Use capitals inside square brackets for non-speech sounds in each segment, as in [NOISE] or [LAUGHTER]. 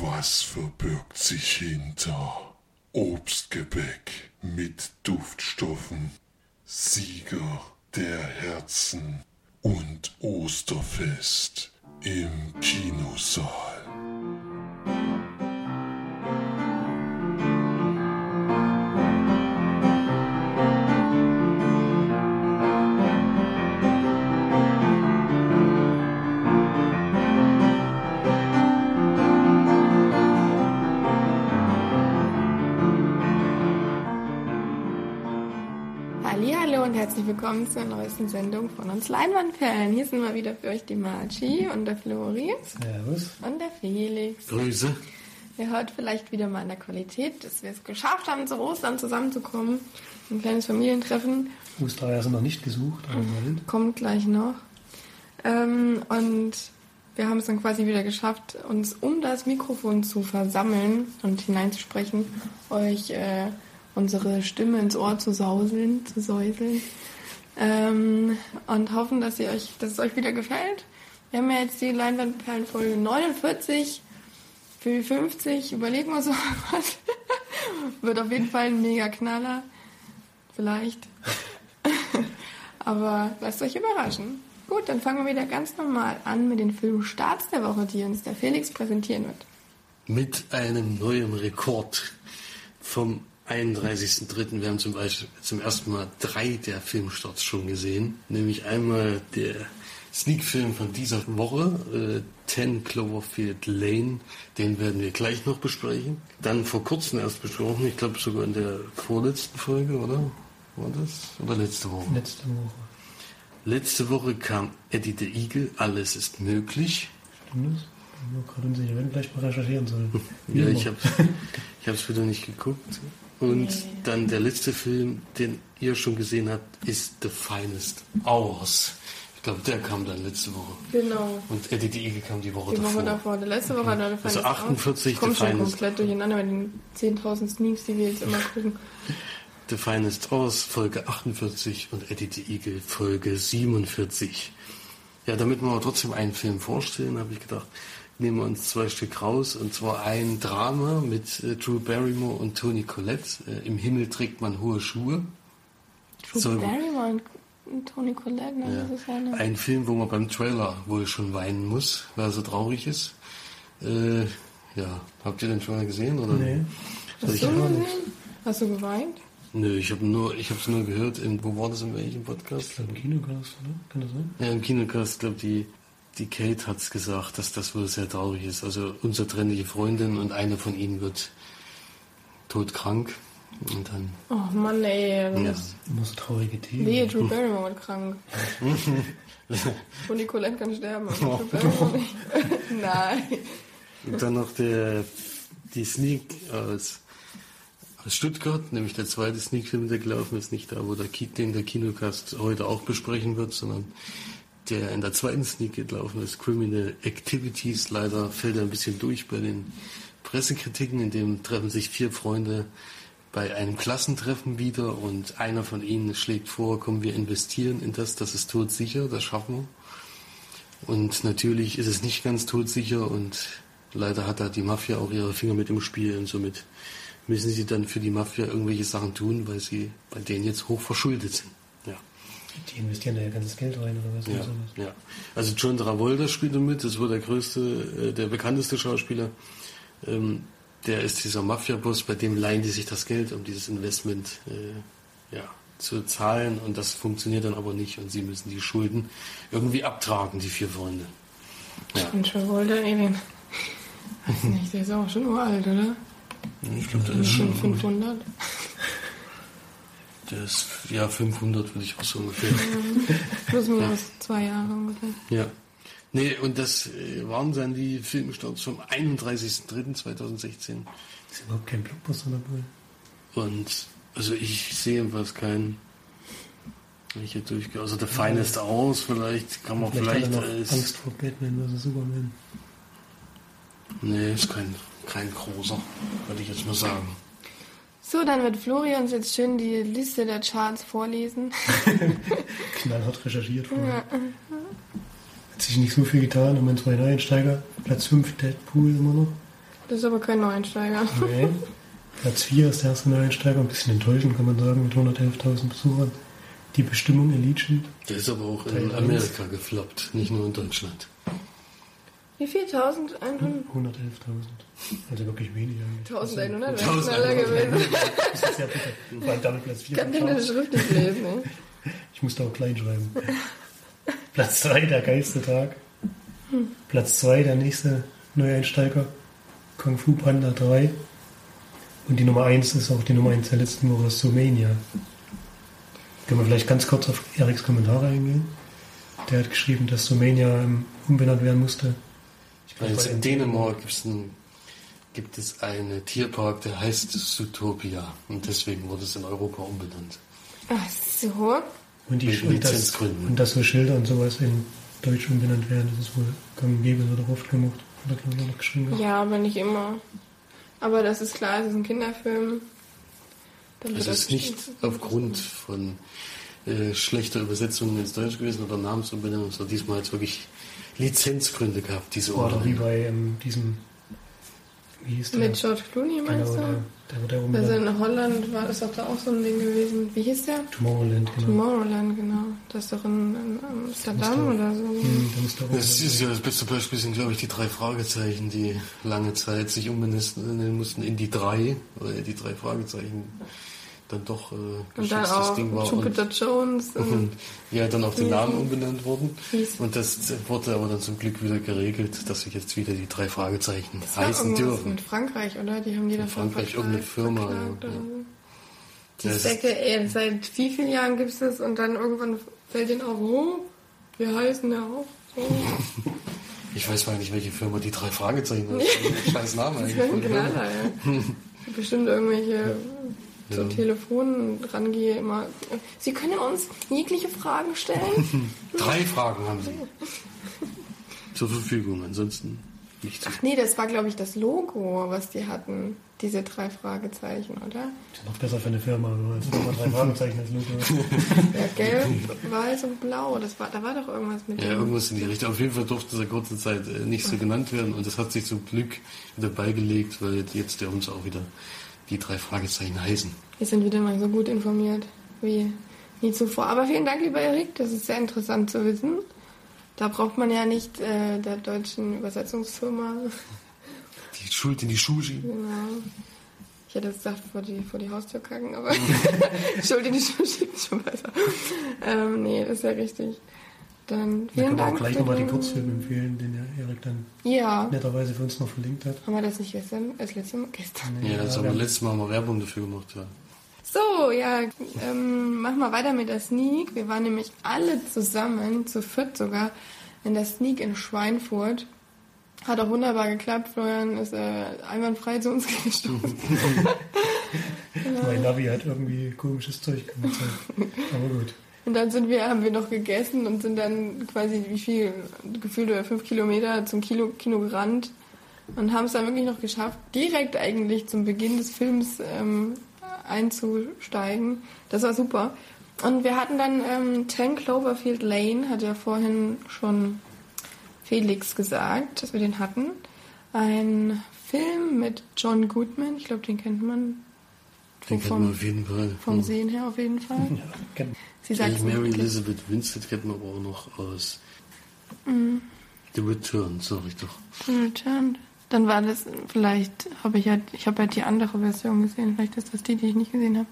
Was verbirgt sich hinter Obstgebäck mit Duftstoffen, Sieger der Herzen und Osterfest im Kinosaal? Willkommen zur neuesten Sendung von uns Leinwandperlen. Hier sind mal wieder für euch die Marci und der Flori Servus. und der Felix. Grüße. Ihr hört vielleicht wieder mal an der Qualität, dass wir es geschafft haben, zu Ostern zusammenzukommen. Ein kleines Familientreffen Ostereier sind noch nicht gesucht, aber bald. kommt gleich noch. Ähm, und wir haben es dann quasi wieder geschafft, uns um das Mikrofon zu versammeln und hineinzusprechen, euch äh, unsere Stimme ins Ohr zu sauseln, zu säuseln. Ähm, und hoffen, dass, ihr euch, dass es euch wieder gefällt. Wir haben ja jetzt die Leinwandperlenfolge 49 für die 50. Überlegen wir so [LAUGHS] was. Wird auf jeden Fall ein mega Knaller. Vielleicht. [LAUGHS] Aber lasst euch überraschen. Gut, dann fangen wir wieder ganz normal an mit den Filmstarts der Woche, die uns der Felix präsentieren wird. Mit einem neuen Rekord vom 31.03. Wir haben zum Beispiel zum ersten Mal drei der Filmstarts schon gesehen. Nämlich einmal der Sneak-Film von dieser Woche, äh, 10 Cloverfield Lane. Den werden wir gleich noch besprechen. Dann vor kurzem erst besprochen, ich glaube sogar in der vorletzten Folge, oder? War das? Oder letzte Woche? Letzte Woche. Letzte Woche kam Eddie the Eagle, Alles ist möglich. Stimmt das? Ich bin gerade unsicher. Werden gleich mal recherchieren sollen. [LAUGHS] Ja, ich habe ich hab's wieder nicht geguckt. Und dann der letzte Film, den ihr schon gesehen habt, ist The Finest Hours. Ich glaube, der kam dann letzte Woche. Genau. Und Eddie die Eagle kam die Woche Die davor. Woche davor. Die letzte Woche er der Also 48 Ich komme The schon Finest. komplett durcheinander mit den 10.000 Sneaks, die wir jetzt immer gucken. [LAUGHS] The Finest Hours, Folge 48 und Eddie the Eagle, Folge 47. Ja, damit wir aber trotzdem einen Film vorstellen, habe ich gedacht, nehmen wir uns zwei Stück raus. Und zwar ein Drama mit äh, Drew Barrymore und Tony Collette. Äh, Im Himmel trägt man hohe Schuhe. Drew So- Barrymore und- Tony Collette, ne? Ja. das ist ja eine... Ein Film, wo man beim Trailer wohl schon weinen muss, weil er so traurig ist. Äh, ja, habt ihr den schon mal gesehen? Oder? Nee. Hast ich du gesehen? Hast du geweint? Nö, ich habe nur, ich habe es nur gehört. In, wo war das in welchem Podcast? Ich glaube, im Kinocast, oder? Kann das sein? Ja, im Kinocast, glaube die, die Kate hat's gesagt, dass das wohl sehr traurig ist. Also unzertrennliche Freundin und eine von ihnen wird todkrank. Und dann, Oh Mann, ey. Das ja. ist... Immer so traurige Themen. Wehe, Drew Barrymore wird krank. [LAUGHS] Tony Collette kann sterben, aber Drew [LAUGHS] Barrymore nicht. [LAUGHS] Nein. Und dann noch der, die Sneak aus, aus Stuttgart, nämlich der zweite Sneak-Film, der gelaufen ist, nicht da, wo der, den der Kinocast heute auch besprechen wird, sondern der in der zweiten Sneak gelaufen ist, Criminal Activities. Leider fällt er ein bisschen durch bei den Pressekritiken, in dem treffen sich vier Freunde bei einem Klassentreffen wieder und einer von ihnen schlägt vor, komm, wir investieren in das, das ist todsicher, das schaffen wir. Und natürlich ist es nicht ganz todsicher und leider hat da die Mafia auch ihre Finger mit im Spiel und somit müssen sie dann für die Mafia irgendwelche Sachen tun, weil sie bei denen jetzt hoch verschuldet sind. Die investieren da ja ganzes Geld rein oder was? Ja, oder sowas. ja. Also John Travolta spielt da mit, das war der größte, äh, der bekannteste Schauspieler. Ähm, der ist dieser Mafia-Boss, bei dem leihen die sich das Geld, um dieses Investment äh, ja, zu zahlen und das funktioniert dann aber nicht und sie müssen die Schulden irgendwie abtragen, die vier Freunde. Ja. Und Travolta, ey, den... Weiß nicht, der ist auch schon uralt, oder? Ich glaube, der ist Schon schon, [LAUGHS] [LAUGHS] 500. der ist, ja, 500 würde ich auch so ungefähr. Plus minus [LAUGHS] zwei Jahre ungefähr. Ja. Nee, und das äh, waren dann die Filmstarts vom 31.03.2016. Ist überhaupt kein Blockbuster dabei. Und also ich sehe jedenfalls keinen. Ich hier durchgehe. Also der Finest aus, vielleicht kann man Vielleicht, vielleicht, als. Angst vor Batman vs. Superman. Nee, ist kein, kein großer, würde ich jetzt mal sagen. So, dann wird Florian uns jetzt schön die Liste der Charts vorlesen. [LAUGHS] Knallhart recherchiert vorher. Hat sich nicht so viel getan. Und mein zweiter Einsteiger, Platz 5, Deadpool immer noch. Das ist aber kein Neueinsteiger. Nee. Platz 4 ist der erste Neueinsteiger, ein bisschen enttäuschend, kann man sagen, mit 111.000 Besuchern. Die Bestimmung Elite Sheet. Der ist aber auch Teil in. Amerika gefloppt, nicht nur in Deutschland. Wie viel? 1100? 111.000. Also wirklich wenig eigentlich. 1100 wäre 1100 schneller gewesen. Das ist sehr bitter. Vor allem damit Platz 4 [LAUGHS] Ich kann keine Schrift nicht lesen. Ne? Ich musste auch klein schreiben. Platz 3 der geilste Tag. Platz 2 der nächste Neueinsteiger. Kung Fu Panda 3. Und die Nummer 1 ist auch die Nummer 1 der letzten Woche, Sumania. Können wir vielleicht ganz kurz auf Eriks Kommentare eingehen? Der hat geschrieben, dass Sumania ähm, umbenannt werden musste. Weil bei in Dänemark gibt's ein, gibt es einen Tierpark, der heißt Zootopia. Und deswegen wurde es in Europa umbenannt. Ach so. Und, die, Wegen und, das, Lizenzgründen. und dass so Schilder und sowas in Deutsch umbenannt werden, das ist wohl gang und gäbe, wird oft gemacht. Hat er, glaube ich, noch geschrieben. Ja, aber nicht immer. Aber das ist klar, es ist ein Kinderfilm. Dann wird Also es das ist nicht aufgrund von äh, schlechter Übersetzungen ins Deutsch gewesen oder Namensumbenennung, sondern diesmal hat es wirklich Lizenzgründe gehabt, diese Oder wie bei ähm, diesem, wie hieß der? Mit George Clooney meinst genau, du? der, der ja Also in Holland war das doch da auch so ein Ding gewesen. Wie hieß der? Tomorrowland, genau. Tomorrowland, genau. Das ist doch in, in Amsterdam oder so. Hm, Das ist ja das beste Beispiel sind, glaube ich, die drei Fragezeichen, die lange Zeit sich umbenennen mussten in die drei, weil die drei Fragezeichen dann doch äh, Und dann geschütztes auch Ding war. Jupiter Jones. Und, Und und ja, dann auch die Namen umbenannt wurden. Und das wurde aber dann zum Glück wieder geregelt, dass sie jetzt wieder die drei Fragezeichen das heißen dürfen. mit Frankreich, oder? Die haben die In davon Frankreich irgendeine Firma, ja, ja. Die Ja, Säcke, ey, seit wie vielen Jahren gibt es das? Und dann irgendwann fällt denen auf, oh, wir heißen ja auch so. [LAUGHS] Ich weiß mal nicht, welche Firma die drei Fragezeichen ist. Ein [LAUGHS] Scheiß Name Das eigentlich. wäre von ein. Knaller, ja. [LAUGHS] Bestimmt irgendwelche so Ja. Telefonen rangehe immer. Sie können uns jegliche Fragen stellen. [LAUGHS] Drei Fragen haben sie [LAUGHS] zur Verfügung, ansonsten nichts. Ach nee, das war glaube ich das Logo, was die hatten. Diese drei Fragezeichen, oder? Ist ja noch besser für eine Firma, aber als nochmal drei Fragezeichen als Logo. [LAUGHS] Ja, gelb, weiß und blau. Das war, da war doch irgendwas mit Ja, dem. irgendwas in die Richtung. Auf jeden Fall durfte es in kurzer Zeit äh, nicht so genannt werden und das hat sich zum Glück wieder beigelegt, weil jetzt dürfen es auch wieder die drei Fragezeichen heißen. Wir sind wieder mal so gut informiert wie nie zuvor. Aber vielen Dank, lieber Erik. Das ist sehr interessant zu wissen. Da braucht man ja nicht äh, der deutschen Übersetzungsfirma. Die Schuld in die Schuhe schieben. Genau. Ich hätte jetzt gesagt, vor die, vor die Haustür kacken, aber [LAUGHS] [LAUGHS] Schuld in die Schuhe schieben ist schon besser. Ähm, nee, das ist ja richtig. Dann Da vielen können wir auch Dank. gleich nochmal den Kurzfilm empfehlen, den der Erik dann Ja. netterweise für uns noch verlinkt hat. Haben wir das nicht gestern? Das letzte Mal gestern. Ja, das haben wir wir letztes Mal mal Werbung dafür gemacht, ja. So, ja, ähm, machen wir weiter mit der Sneak. Wir waren nämlich alle zusammen, zu viert sogar, in der Sneak in Schweinfurt. Hat auch wunderbar geklappt. Florian ist äh, einwandfrei zu uns [LAUGHS] gestoßen. [LAUGHS] Mein Navi hat irgendwie komisches Zeug gemacht. Aber gut. Und dann sind wir, haben wir noch gegessen und sind dann quasi wie viel, gefühlt über fünf Kilometer zum Kino, Kino gerannt und haben es dann wirklich noch geschafft, direkt eigentlich zum Beginn des Films ähm, einzusteigen. Das war super. Und wir hatten dann ähm, 10 Cloverfield Lane, hat ja vorhin schon Felix gesagt, dass wir den hatten. Ein Film mit John Goodman, ich glaube, den kennt man. Den vom- man auf jeden Fall. Vom. Sehen her auf jeden Fall. Ja, Sie sagt Mary Elizabeth Winstead kennt man aber auch noch aus Mhm. The Return, sag ich doch. Return. Dann war das, vielleicht habe ich ja, ich habe ja die andere Version gesehen, vielleicht ist das die, die ich nicht gesehen habe.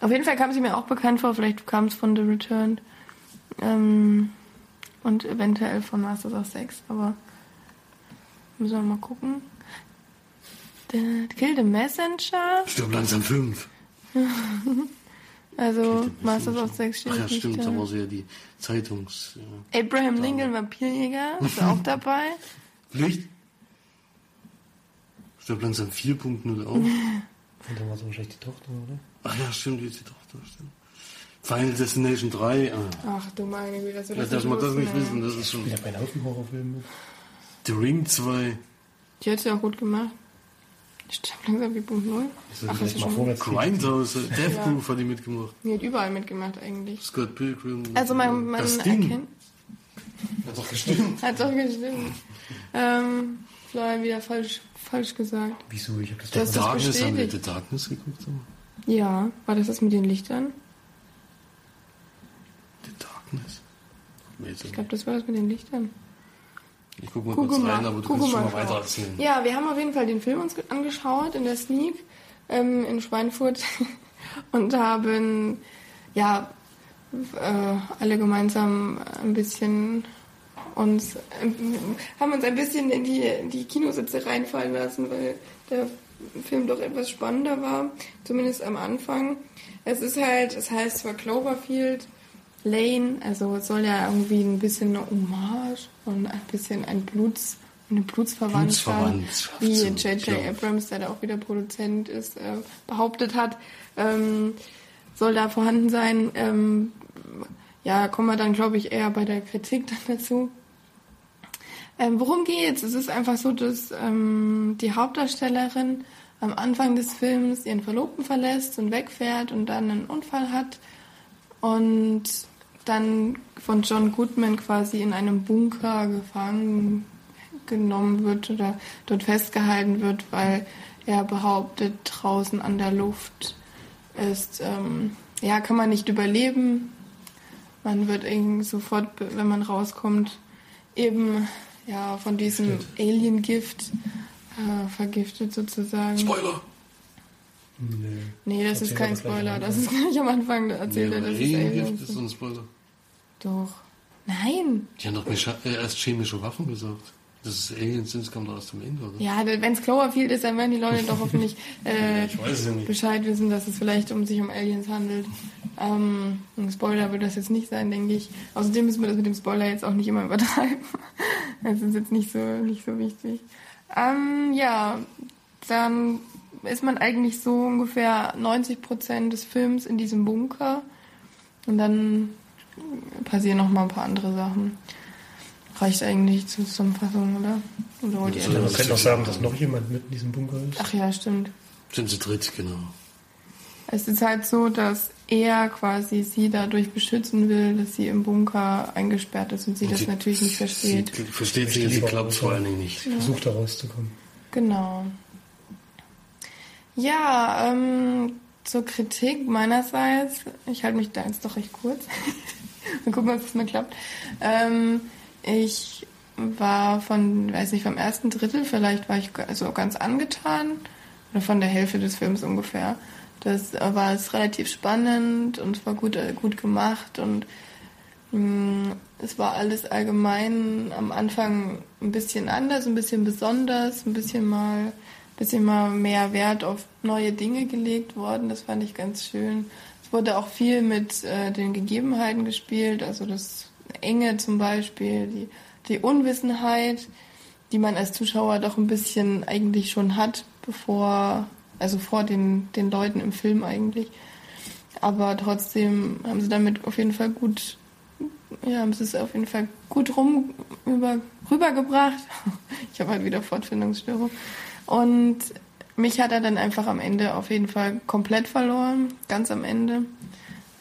Auf jeden Fall kam sie mir auch bekannt vor, vielleicht kam es von The Return. Ähm, und eventuell von Masters of Sex, aber müssen wir mal gucken. The Kill the Messenger, Stirb langsam fünf. [LAUGHS] also Masters of Sex steht Ach ja, nicht stimmt, da. war so ja die Zeitungs... Ja. Abraham Lincoln, Vampirjäger, ist auch [LAUGHS] dabei. Licht? Stirb langsam 4.0 auch. [LAUGHS] Und dann war es wahrscheinlich die Tochter, oder? Ach ja, stimmt, die ist die Tochter, stimmt. Final Destination 3, ah. Ach du meine Güte, dass wir Ja, das, dass wir das nicht wissen, das ist schon... Ich habe einen Haufen Horrorfilme. The Ring 2, Die hat sie auch gut gemacht. Ich sterbe langsam wie Punkt Null. Also Ach, ist mal vorwärts. Grindhouse, Death Ja. Proof hat die mitgemacht. Die hat überall mitgemacht eigentlich. Scott Pilgrim. Also man, man das Ding. erkennt. Hat doch gestimmt. Hat doch gestimmt. Ähm, Florian wieder falsch, falsch gesagt. Wieso? Ich habe das Das doch ist Darkness, haben wir. The Darkness geguckt? Haben? Ja, war das das mit den Lichtern? The Darkness? Ich glaube, das war das mit den Lichtern. Ich guck mal Guck kurz mal, rein, aber du kannst schon mal weiter erzählen. Ja, wir haben auf jeden Fall den Film uns ge- angeschaut in der Sneak ähm, in Schweinfurt [LAUGHS] und haben ja äh, alle gemeinsam ein bisschen uns ähm, haben uns ein bisschen in die, die Kinositze reinfallen lassen, weil der Film doch etwas spannender war, zumindest am Anfang. Es ist halt, es heißt zwar Cloverfield Lane, also es soll ja irgendwie ein bisschen eine Hommage und ein bisschen ein Bluts, eine Blutsverwandtschaft, Blutsverwandtschaft, wie J.J. Abrams, der da auch wieder Produzent ist, äh, behauptet hat, ähm, soll da vorhanden sein. Ähm, ja, kommen wir dann, glaube ich, eher bei der Kritik dann dazu. Ähm, worum geht's? Es ist einfach so, dass ähm, die Hauptdarstellerin am Anfang des Films ihren Verlobten verlässt und wegfährt und dann einen Unfall hat und dann von John Goodman quasi in einem Bunker gefangen genommen wird oder dort festgehalten wird, weil er behauptet, draußen an der Luft ist, ähm, ja, kann man nicht überleben. Man wird irgendwie sofort, wenn man rauskommt, eben ja von diesem Alien-Gift äh, vergiftet sozusagen. Spoiler! Nee. Nee, das ist Erzähl kein aber gleich Spoiler. Das ist gleich am Anfang erzählt er, Nee, dass es Alien-Gift Aliens ist ein Spoiler. Doch. Nein. Die haben doch äh, erst chemische Waffen gesagt. Das ist Aliens sind, das kommt doch aus dem Ende, oder? Ja, wenn es Cloverfield ist, dann werden die Leute doch hoffentlich [LAUGHS] äh, es. Bescheid wissen, dass es vielleicht um sich um Aliens handelt. Ähm, ein Spoiler wird das jetzt nicht sein, denke ich. Außerdem müssen wir das mit dem Spoiler jetzt auch nicht immer übertreiben. [LAUGHS] Das ist jetzt nicht so, nicht so wichtig. Ähm, ja, dann ist man eigentlich so ungefähr 90 Prozent des Films in diesem Bunker. Und dann passieren noch mal ein paar andere Sachen. Reicht eigentlich zur Zusammenfassung, oder? Oder wollt ihr Das Man könnte auch sagen, dass noch jemand mit in diesem Bunker ist. Ach ja, stimmt. Sind sie dritt, genau. Es ist halt so, dass er quasi sie dadurch beschützen will, dass sie im Bunker eingesperrt ist und sie das Sie- natürlich nicht versteht. Sie versteht sie, sie glaubt es vor allen Dingen nicht. Versucht da rauszukommen. Genau. Ja, ähm, zur Kritik meinerseits, ich halte mich da jetzt doch recht kurz. [LAUGHS] Mal gucken, ob es mal klappt. Ähm, ich war von, weiß nicht, vom ersten Drittel, vielleicht war ich so ganz angetan, oder von der Hälfte des Films ungefähr. Das äh, war es relativ spannend und es war gut, äh, gut gemacht und mh, es war alles allgemein am Anfang ein bisschen anders, ein bisschen besonders, ein bisschen mal, bisschen mal mehr Wert auf neue Dinge gelegt worden. Das fand ich ganz schön. Es wurde auch viel mit äh, den Gegebenheiten gespielt, also das Enge zum Beispiel, die, die Unwissenheit, die man als Zuschauer doch ein bisschen eigentlich schon hat, bevor, also vor den, den Leuten im Film eigentlich. Aber trotzdem haben sie damit auf jeden Fall gut, ja, haben sie es auf jeden Fall gut rum über, rübergebracht. [LAUGHS] Ich habe halt wieder Fortfindungsstörung. Und mich hat er dann einfach am Ende auf jeden Fall komplett verloren, ganz am Ende,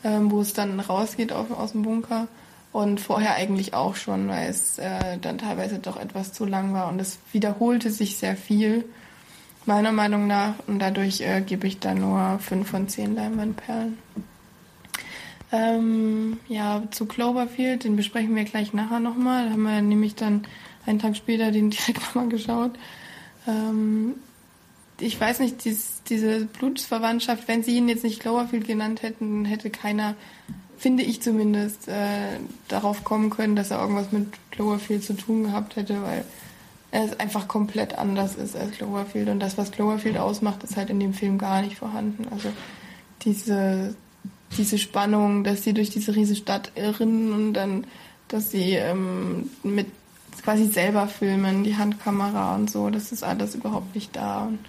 ähm, wo es dann rausgeht auf, aus dem Bunker. Und vorher eigentlich auch schon, weil es äh, dann teilweise doch etwas zu lang war und es wiederholte sich sehr viel, meiner Meinung nach. Und dadurch äh, gebe ich da nur 5 von 10 Leinwandperlen. Ähm, ja, zu Cloverfield, den besprechen wir gleich nachher nochmal. Da haben wir nämlich dann einen Tag später den [LAUGHS] direkt nochmal geschaut. Ähm, ich weiß nicht, dies, diese Blutsverwandtschaft, wenn sie ihn jetzt nicht Cloverfield genannt hätten, hätte keiner, finde ich zumindest, äh, darauf kommen können, dass er irgendwas mit Cloverfield zu tun gehabt hätte, weil er einfach komplett anders ist als Cloverfield. Und das, was Cloverfield ausmacht, ist halt in dem Film gar nicht vorhanden. Also diese, diese Spannung, dass sie durch diese riesige Stadt irren und dann, dass sie ähm, mit quasi selber filmen, die Handkamera und so, das ist alles überhaupt nicht da. Und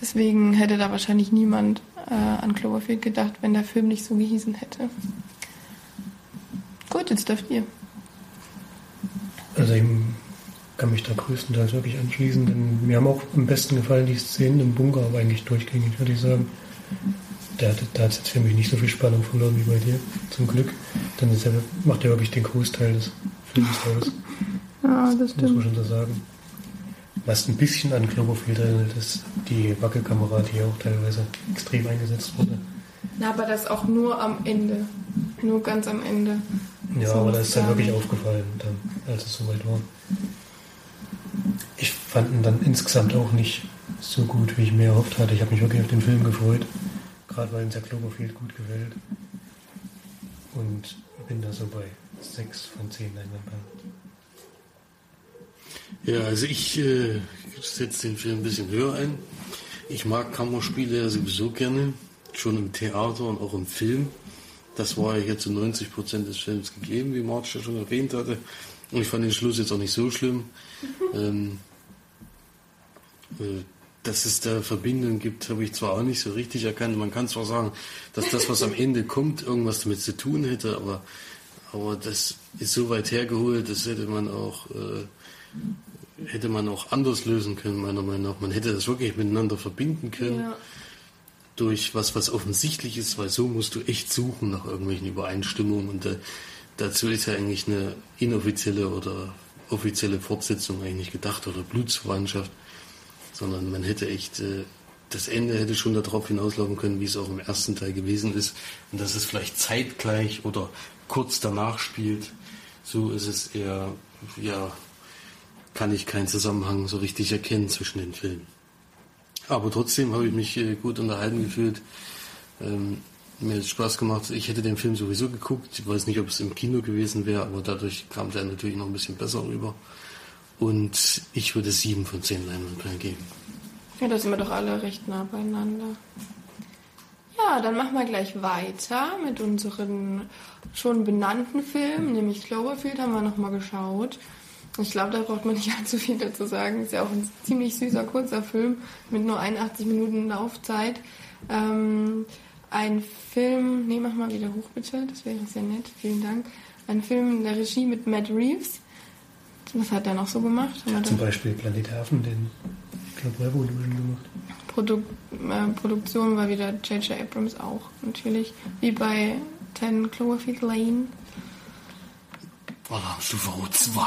deswegen hätte da wahrscheinlich niemand äh, an Cloverfield gedacht, wenn der Film nicht so gehießen hätte. Gut, jetzt dürft ihr. Also ich kann mich da größtenteils wirklich anschließen, denn mir haben auch am besten gefallen die Szenen im Bunker, aber eigentlich durchgängig, würde ich sagen. Da, hat- es jetzt für mich nicht so viel Spannung verloren wie bei dir, zum Glück. Dann macht er wirklich den Großteil des Films aus. Ja, das muss man schon so sagen. Was ein bisschen an Cloverfield erinnert, ist die Wackelkamera, die auch teilweise extrem eingesetzt wurde. Na, aber das auch nur am Ende. Nur ganz am Ende. Ja, So aber das ist dann wirklich aufgefallen, dann, als es soweit war. Ich fand ihn dann insgesamt auch nicht so gut, wie ich mir erhofft hatte. Ich habe mich wirklich auf den Film gefreut, gerade weil uns ja Cloverfield gut gefällt. Und bin da so bei 6 von 10 Leinwandperlen. Ja, also ich äh, setze den Film ein bisschen höher ein. Ich mag Kammerspiele ja sowieso gerne, schon im Theater und auch im Film. Das war ja hier zu 90 Prozent des Films gegeben, wie Marge ja schon erwähnt hatte. Und ich fand den Schluss jetzt auch nicht so schlimm. [LAUGHS] Ähm, äh, dass es da Verbindungen gibt, habe ich zwar auch nicht so richtig erkannt. Man kann zwar sagen, dass das, was am [LAUGHS] Ende kommt, irgendwas damit zu tun hätte, aber, aber das ist so weit hergeholt, das hätte man auch, äh, hätte man auch anders lösen können, meiner Meinung nach. Man hätte das wirklich miteinander verbinden können Ja. durch was, was offensichtlich ist, weil so musst du echt suchen nach irgendwelchen Übereinstimmungen und äh, dazu ist ja eigentlich eine inoffizielle oder offizielle Fortsetzung eigentlich nicht gedacht oder Blutsverwandtschaft, sondern man hätte echt, äh, das Ende hätte schon darauf hinauslaufen können, wie es auch im ersten Teil gewesen ist und dass es vielleicht zeitgleich oder kurz danach spielt. So ist es eher, ja, kann ich keinen Zusammenhang so richtig erkennen zwischen den Filmen. Aber trotzdem habe ich mich äh, gut unterhalten gefühlt. Ähm, mir hat es Spaß gemacht. Ich hätte den Film sowieso geguckt. Ich weiß nicht, ob es im Kino gewesen wäre, aber dadurch kam der natürlich noch ein bisschen besser rüber. Und ich würde sieben von zehn Leinwandperlen geben. Ja, da sind wir doch alle recht nah beieinander. Ja, dann machen wir gleich weiter mit unseren schon benannten Filmen, nämlich Cloverfield haben wir nochmal geschaut. Ich glaube, da braucht man nicht [LAUGHS] allzu viel dazu sagen. Ist ja auch ein ziemlich süßer, kurzer Film mit nur 81 Minuten Laufzeit. Ähm, ein Film, nee, mach mal wieder hoch bitte, das wäre sehr nett, vielen Dank. Ein Film in der Regie mit Matt Reeves. Was hat er noch so gemacht? Da- Zum Beispiel Planet Hafen, den ich glaube Revolution gemacht. Produk äh, Produktion war wieder J.J. Abrams auch, natürlich. Wie bei 10 Cloverfield Lane Alarmstufe Rot 2.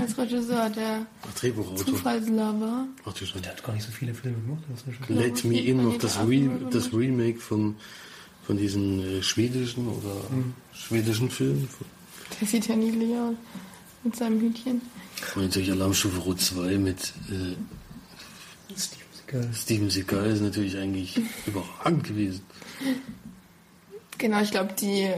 als Regisseur, der Drehbuchautor. Zufallslover. Ach du Scheiße. Der hat gar nicht so viele Filme gemacht. Let Me In, noch das, Re das Remake vom, von diesen äh, schwedischen oder schwedischen Film. Der sieht ja niedlich aus. Mit seinem Hütchen. Und natürlich Alarmstufe Rot 2 mit äh, Steve Seagal. Steven Seagal ist natürlich eigentlich überragend gewesen. Genau, ich glaube, die,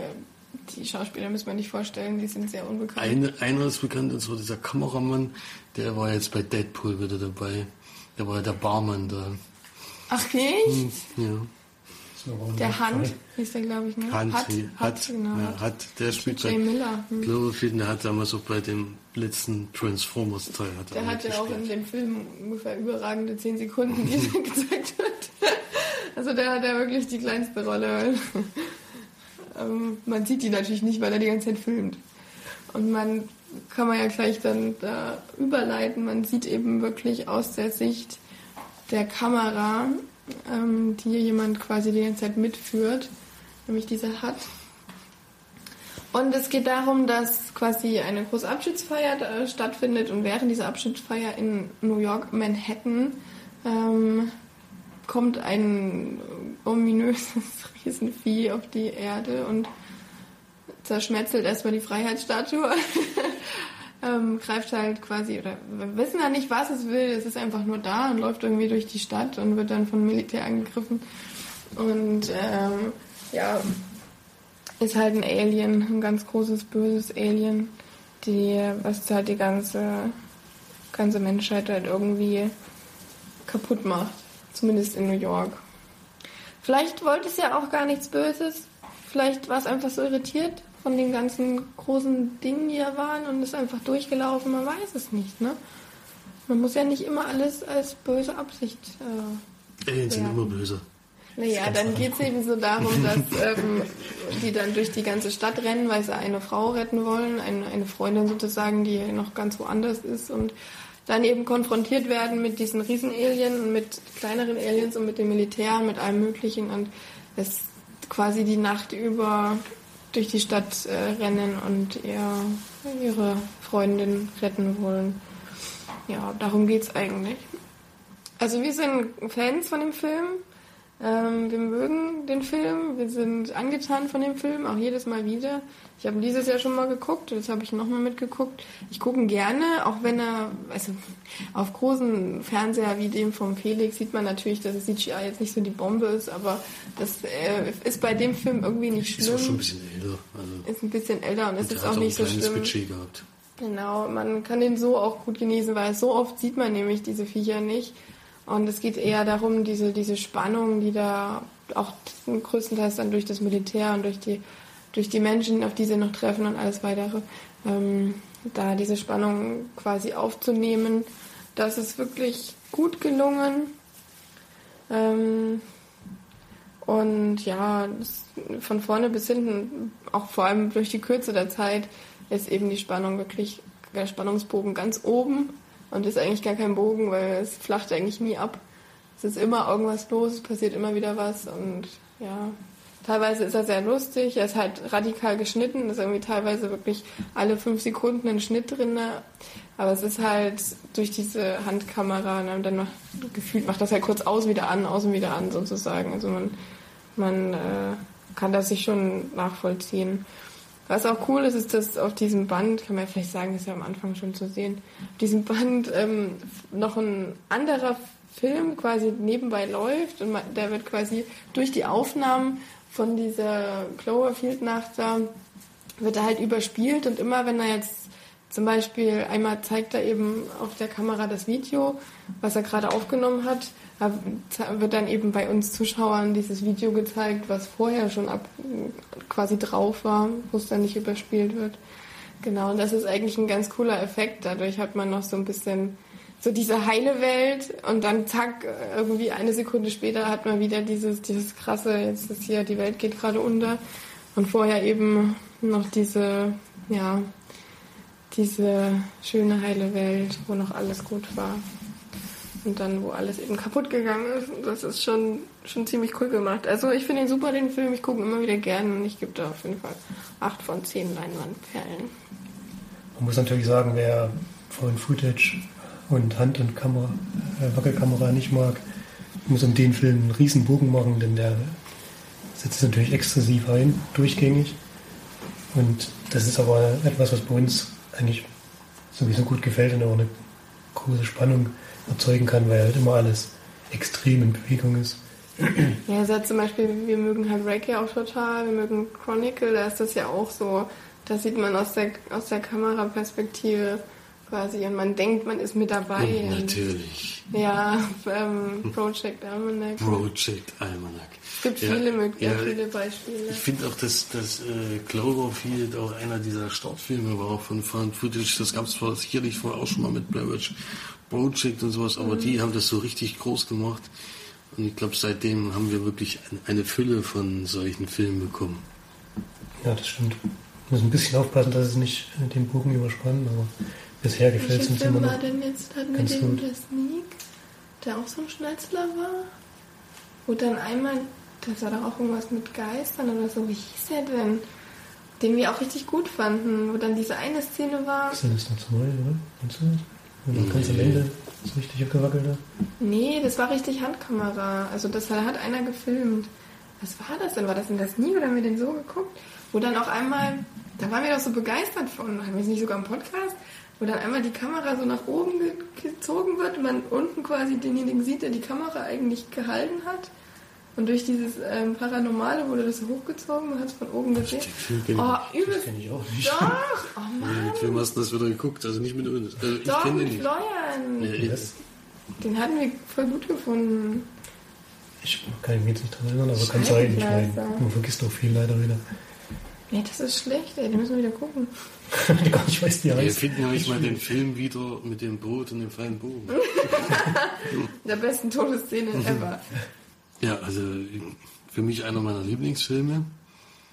die Schauspieler müssen wir nicht vorstellen, die sind sehr unbekannt. Eine, einer ist bekannt, und zwar dieser Kameramann, der war jetzt bei Deadpool wieder dabei. Der war ja der Barmann da. Ach, echt? Ja. So, warum Der? Hand hieß der, glaube ich, ne? Hand, hat, wie- hat, genau. ja, hat, der spielt bei Miller. Hm. Cloverfield, der hat damals auch bei dem letzten Transformers Teil hat Der er hatte auch in dem Film ungefähr überragende 10 Sekunden, die er [LAUGHS] gezeigt hat. Also der hat ja wirklich die kleinste Rolle. Ähm, man sieht die natürlich nicht, weil er die ganze Zeit filmt. Und man kann man ja gleich dann da überleiten. Man sieht eben wirklich aus der Sicht der Kamera, ähm, die jemand quasi die ganze Zeit mitführt, nämlich dieser Hut. Und es geht darum, dass quasi eine große Abschiedsfeier da stattfindet und während dieser Abschiedsfeier in New York, Manhattan, ähm, kommt ein ominöses [LAUGHS] Riesenvieh auf die Erde und zerschmetzelt erstmal die Freiheitsstatue. [LAUGHS] ähm, greift halt quasi, oder wir wissen ja nicht, was es will, es ist einfach nur da und läuft irgendwie durch die Stadt und wird dann von Militär angegriffen. Und ähm, ja, ist halt ein Alien, ein ganz großes, böses Alien, die, was halt die ganze, ganze Menschheit halt irgendwie kaputt macht. Zumindest in New York. Vielleicht wollte es ja auch gar nichts Böses. Vielleicht war es einfach so irritiert von den ganzen großen Dingen, die da waren und ist einfach durchgelaufen. Man weiß es nicht, ne? Man muss ja nicht immer alles als böse Absicht äh, Aliens sind Ja. immer böse. naja, dann geht es eben so darum, [LAUGHS] dass ähm, die dann durch die ganze Stadt rennen, weil sie eine Frau retten wollen, eine, eine Freundin sozusagen, die noch ganz woanders ist und dann eben konfrontiert werden mit diesen Riesen-Alien und mit kleineren Aliens und mit dem Militär und mit allem Möglichen und es quasi die Nacht über durch die Stadt äh, rennen und ihr, ihre Freundin retten wollen. ja, darum geht's eigentlich. Also wir sind Fans von dem Film. Ähm, wir mögen den Film. Wir sind angetan von dem Film, auch jedes Mal wieder. Ich habe dieses Jahr schon mal geguckt, jetzt habe ich nochmal mitgeguckt. Ich gucke ihn gerne, auch wenn er, also auf großen Fernseher wie dem vom Felix sieht man natürlich, dass das CGI jetzt nicht so die Bombe ist, aber das äh, ist bei dem Film irgendwie nicht schlimm. Ist auch schon ein bisschen älter. Also ist ein bisschen älter und es ist auch nicht so schlimm. Budget gehabt. Genau, man kann den so auch gut genießen, weil so oft sieht man nämlich diese Viecher nicht. Und es geht eher darum, diese, diese Spannung, die da auch größtenteils dann durch das Militär und durch die, durch die Menschen, auf die sie noch treffen und alles weitere, ähm, da diese Spannung quasi aufzunehmen. Das ist wirklich gut gelungen. Ähm, und ja, von vorne bis hinten, auch vor allem durch die Kürze der Zeit, ist eben die Spannung wirklich, der Spannungsbogen ganz oben und ist eigentlich gar kein Bogen, weil es flacht eigentlich nie ab. Es ist immer irgendwas los, es passiert immer wieder was und ja, teilweise ist er sehr lustig, er ist halt radikal geschnitten, ist irgendwie teilweise wirklich alle fünf Sekunden ein Schnitt drin, aber es ist halt durch diese Handkamera, ne, dann macht, gefühlt macht das halt kurz aus, wieder an, aus und wieder an sozusagen. Also man, man äh, kann das sich schon nachvollziehen. Was auch cool ist, ist, dass auf diesem Band, kann man ja vielleicht sagen, ist ja am Anfang schon zu sehen, auf diesem Band ähm, noch ein anderer Film quasi nebenbei läuft und man, der wird quasi durch die Aufnahmen von dieser Cloverfield-Nacht da, wird er halt überspielt und immer wenn er jetzt zum Beispiel einmal zeigt er eben auf der Kamera das Video, was er gerade aufgenommen hat, da wird dann eben bei uns Zuschauern dieses Video gezeigt, was vorher schon ab quasi drauf war, wo es dann nicht überspielt wird. Genau, und das ist eigentlich ein ganz cooler Effekt. Dadurch hat man noch so ein bisschen so diese heile Welt und dann zack, irgendwie eine Sekunde später hat man wieder dieses, dieses krasse, jetzt ist hier, die Welt geht gerade unter. Und vorher eben noch diese, ja, diese schöne heile Welt, wo noch alles gut war. Und dann, wo alles eben kaputt gegangen ist. Das ist schon, schon ziemlich cool gemacht. Also ich finde ihn super, den Film. Ich gucke immer wieder gerne und ich gebe da auf jeden Fall 8 von 10 Leinwandperlen. Man muss natürlich sagen, wer Foreign Footage und Hand- und Kamera, äh, Wackelkamera nicht mag, muss um den Film einen riesen Bogen machen, denn der setzt natürlich exzessiv ein, durchgängig. Und das ist aber etwas, was bei uns eigentlich sowieso gut gefällt und auch eine große Spannung erzeugen kann, weil halt immer alles extrem in Bewegung ist. Ja, also zum Beispiel, wir mögen halt Reggae auch total, wir mögen Chronicle, da ist das ja auch so. Da sieht man aus der, aus der Kameraperspektive quasi und man denkt, man ist mit dabei. Und, natürlich. ja, ähm, Project Almanac. Project Almanac. Es gibt Ja, viele, Mög- ja, viele Beispiele. Ich finde auch, dass, dass äh, Cloverfield auch einer dieser Startfilme war, auch von Found Footage. Das gab es sicherlich vorher auch schon mal mit Blair Witch Project und sowas, aber die haben das so richtig groß gemacht. Und ich glaube, seitdem haben wir wirklich ein- eine Fülle von solchen Filmen bekommen. Ja, das stimmt. Muss ein bisschen aufpassen, dass es nicht den Bogen überspannen, aber bisher gefällt es uns immer noch. war denn jetzt, hatten wir ganz den gut. der Sneak, der auch so ein Schnetzler war? Wo dann einmal, das war doch auch irgendwas mit Geistern oder so, wie hieß der denn? Den wir auch richtig gut fanden, wo dann diese eine Szene war. Sinister 2, oder? Kennst du das? Wenn man ganz am Nee. Ende so richtig abgewackelt hat. Nee, das war richtig Handkamera. Also das hat einer gefilmt. Was war das denn? War das denn das nie oder haben wir den so geguckt? Wo dann auch einmal, da waren wir doch so begeistert von, haben wir es nicht sogar im Podcast, wo dann einmal die Kamera so nach oben ge gezogen wird und man unten quasi denjenigen sieht, der die Kamera eigentlich gehalten hat. Und durch dieses ähm, Paranormale wurde das so hochgezogen, man hat es von oben gesehen. Den Film kenn ich Oh, übelst. Kenn ich auch nicht. Doch! Oh Mann! Mit wem hast du das wieder geguckt? Also nicht mit uns. Also ich Doch, kenne den mit nicht. Florian! Ja, Das, Den hatten wir voll gut gefunden. ich kann mich jetzt nicht dran erinnern, aber kann Scheiße, sein. Ich meine, man vergisst auch viel leider wieder. Nee, das ist schlecht, ey. Den müssen wir wieder gucken. [LAUGHS] Ich nicht weiß, wie er Wir finden nämlich mal den Film wieder mit dem Boot und dem freien Bogen. [LAUGHS] [LAUGHS] Der besten Todesszene ever. Ja, also für mich einer meiner Lieblingsfilme.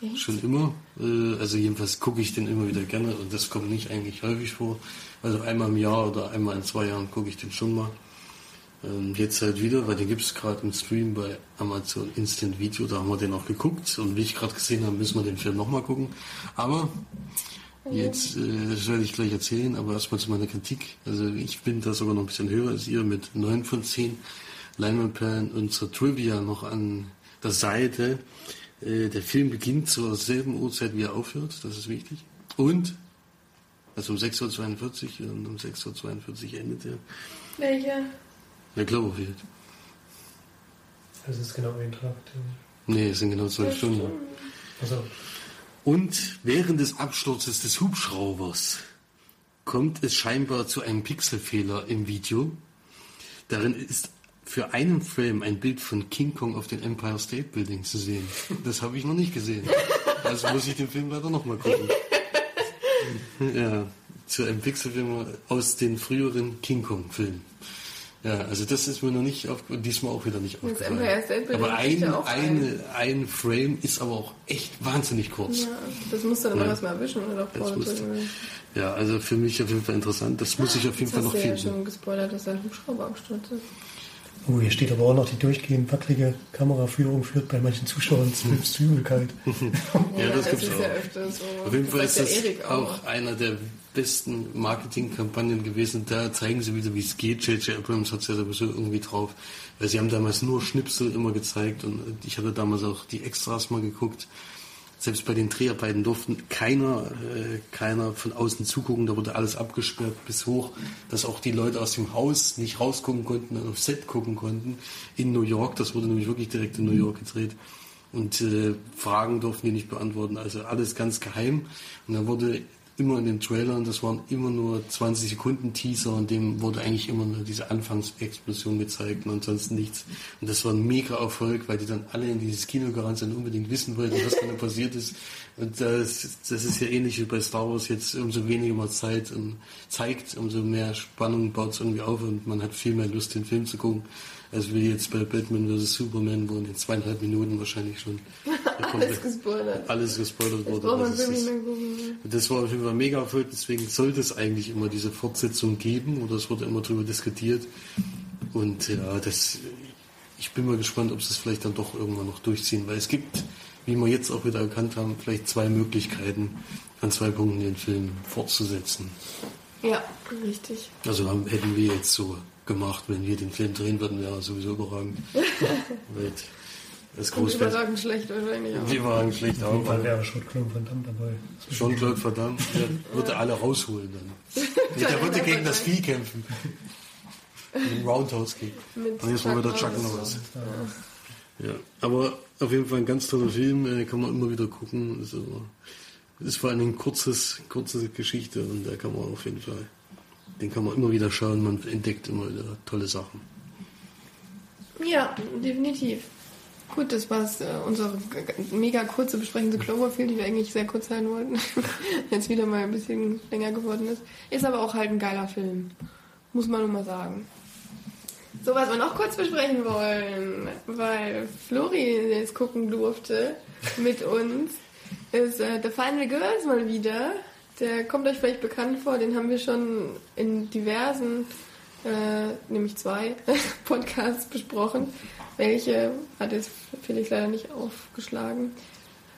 Echt? Schon immer. Äh, Also jedenfalls gucke ich den immer wieder gerne und das kommt nicht eigentlich häufig vor. Also einmal im Jahr oder einmal in zwei Jahren gucke ich den schon mal. Ähm, Jetzt halt wieder, weil den gibt es gerade im Stream bei Amazon Instant Video, da haben wir den auch geguckt und wie ich gerade gesehen habe, müssen wir den Film nochmal gucken. Aber Jetzt äh, das werde ich gleich erzählen, aber erstmal zu meiner Kritik. Also ich bin da sogar noch ein bisschen höher als ihr mit 9 von 10 Leinwandperlen und zur Trivia noch an der Seite. Äh, der Film beginnt zur selben Uhrzeit, wie er aufhört, das ist wichtig. Und, also um 6.42 Uhr und um 6.42 Uhr endet er. Welcher? Der Cloverfield. Das ist genau ein Tag. Nee, es sind genau zwölf Stunden. Also, Und während des Absturzes des Hubschraubers kommt es scheinbar zu einem Pixelfehler im Video. Darin ist für einen Frame ein Bild von King Kong auf dem Empire State Building zu sehen. Das habe ich noch nicht gesehen. Also muss ich den Film leider noch mal gucken. Ja, zu einem Pixelfilm aus den früheren King Kong Filmen. Ja, also das ist mir noch nicht auf, diesmal auch wieder nicht aufgefallen. Aber ein, ja eine, ein Frame ist aber auch echt wahnsinnig kurz. Ja, das musst du dann Ja. erstmal erwischen oder. Ja, also für mich auf jeden Fall interessant. Das muss ich auf jeden Fall noch du ja finden. schon gespoilert, dass ein Hubschrauber abstürzt. Oh, hier steht aber auch noch, die durchgehend wackelige Kameraführung führt bei manchen Zuschauern zu zu Übelkeit. [LAUGHS] Ja, [LAUGHS] das gibt's ist auch. ja so. Auf jeden Fall ist das der Erik auch einer der besten Marketingkampagnen gewesen. Da zeigen sie wieder, wie es geht. J.J. Abrams hat es ja sowieso irgendwie drauf. Weil sie haben damals nur Schnipsel immer gezeigt und ich hatte damals auch die Extras mal geguckt. Selbst bei den Dreharbeiten durften keiner, äh, keiner von außen zugucken. Da wurde alles abgesperrt bis hoch, dass auch die Leute aus dem Haus nicht rausgucken konnten und auf Set gucken konnten. In New York, das wurde nämlich wirklich direkt in New York gedreht. Und äh, Fragen durften die nicht beantworten. Also alles ganz geheim. Und dann wurde immer in den Trailern, das waren immer nur 20 Sekunden Teaser und dem wurde eigentlich immer nur diese Anfangsexplosion gezeigt und ansonsten nichts. Und das war ein mega Erfolg, weil die dann alle in dieses Kino gerannt sind und unbedingt wissen wollten, was dann passiert ist. Und das, das ist ja ähnlich wie bei Star Wars jetzt, umso weniger man Zeit und zeigt, umso mehr Spannung baut es irgendwie auf und man hat viel mehr Lust, den Film zu gucken. Also wie jetzt bei Batman vs. Superman, wo in zweieinhalb Minuten wahrscheinlich schon [LAUGHS] Alles gespoilert. alles gespoilert wurde. Das Film ist- das war auf jeden Fall mega Erfolg, deswegen sollte es eigentlich immer diese Fortsetzung geben oder es wurde immer darüber diskutiert. Und ja, das, ich bin mal gespannt, ob sie es vielleicht dann doch irgendwann noch durchziehen, weil es gibt, wie wir jetzt auch wieder erkannt haben, vielleicht zwei Möglichkeiten, an zwei Punkten den Film fortzusetzen. Ja, richtig. Also haben, hätten wir jetzt so gemacht, wenn wir den Film drehen würden, wäre er sowieso überragend. Das Und überragend schlecht wahrscheinlich auch. die waren schlecht auch. wäre schon Claude Van Damme dabei. Schon Claude verdammt, der würde alle rausholen dann. [LAUGHS] Der würde gegen das Vieh kämpfen. Im Roundhouse Kick. Und jetzt mal wieder Chuck Chuck Norris. Ja, aber auf jeden Fall ein ganz toller Film, äh, kann man immer wieder gucken. Also, ist vor allem eine kurzes, kurze Geschichte und da kann man auf jeden Fall, den kann man immer wieder schauen, man entdeckt immer wieder tolle Sachen. Ja, definitiv. Gut, das war äh, unsere mega kurze Besprechung zu Cloverfield, die wir eigentlich sehr kurz halten wollten. [LAUGHS] Jetzt wieder mal ein bisschen länger geworden ist. Ist aber auch halt ein geiler Film. Muss man nur mal sagen. So, was wir noch kurz besprechen wollen, weil Flori jetzt gucken durfte mit uns, ist äh, The Final Girls mal wieder. Der kommt euch vielleicht bekannt vor, den haben wir schon in diversen, äh, nämlich zwei [LAUGHS] Podcasts besprochen. Welche hat jetzt Felix leider nicht aufgeschlagen.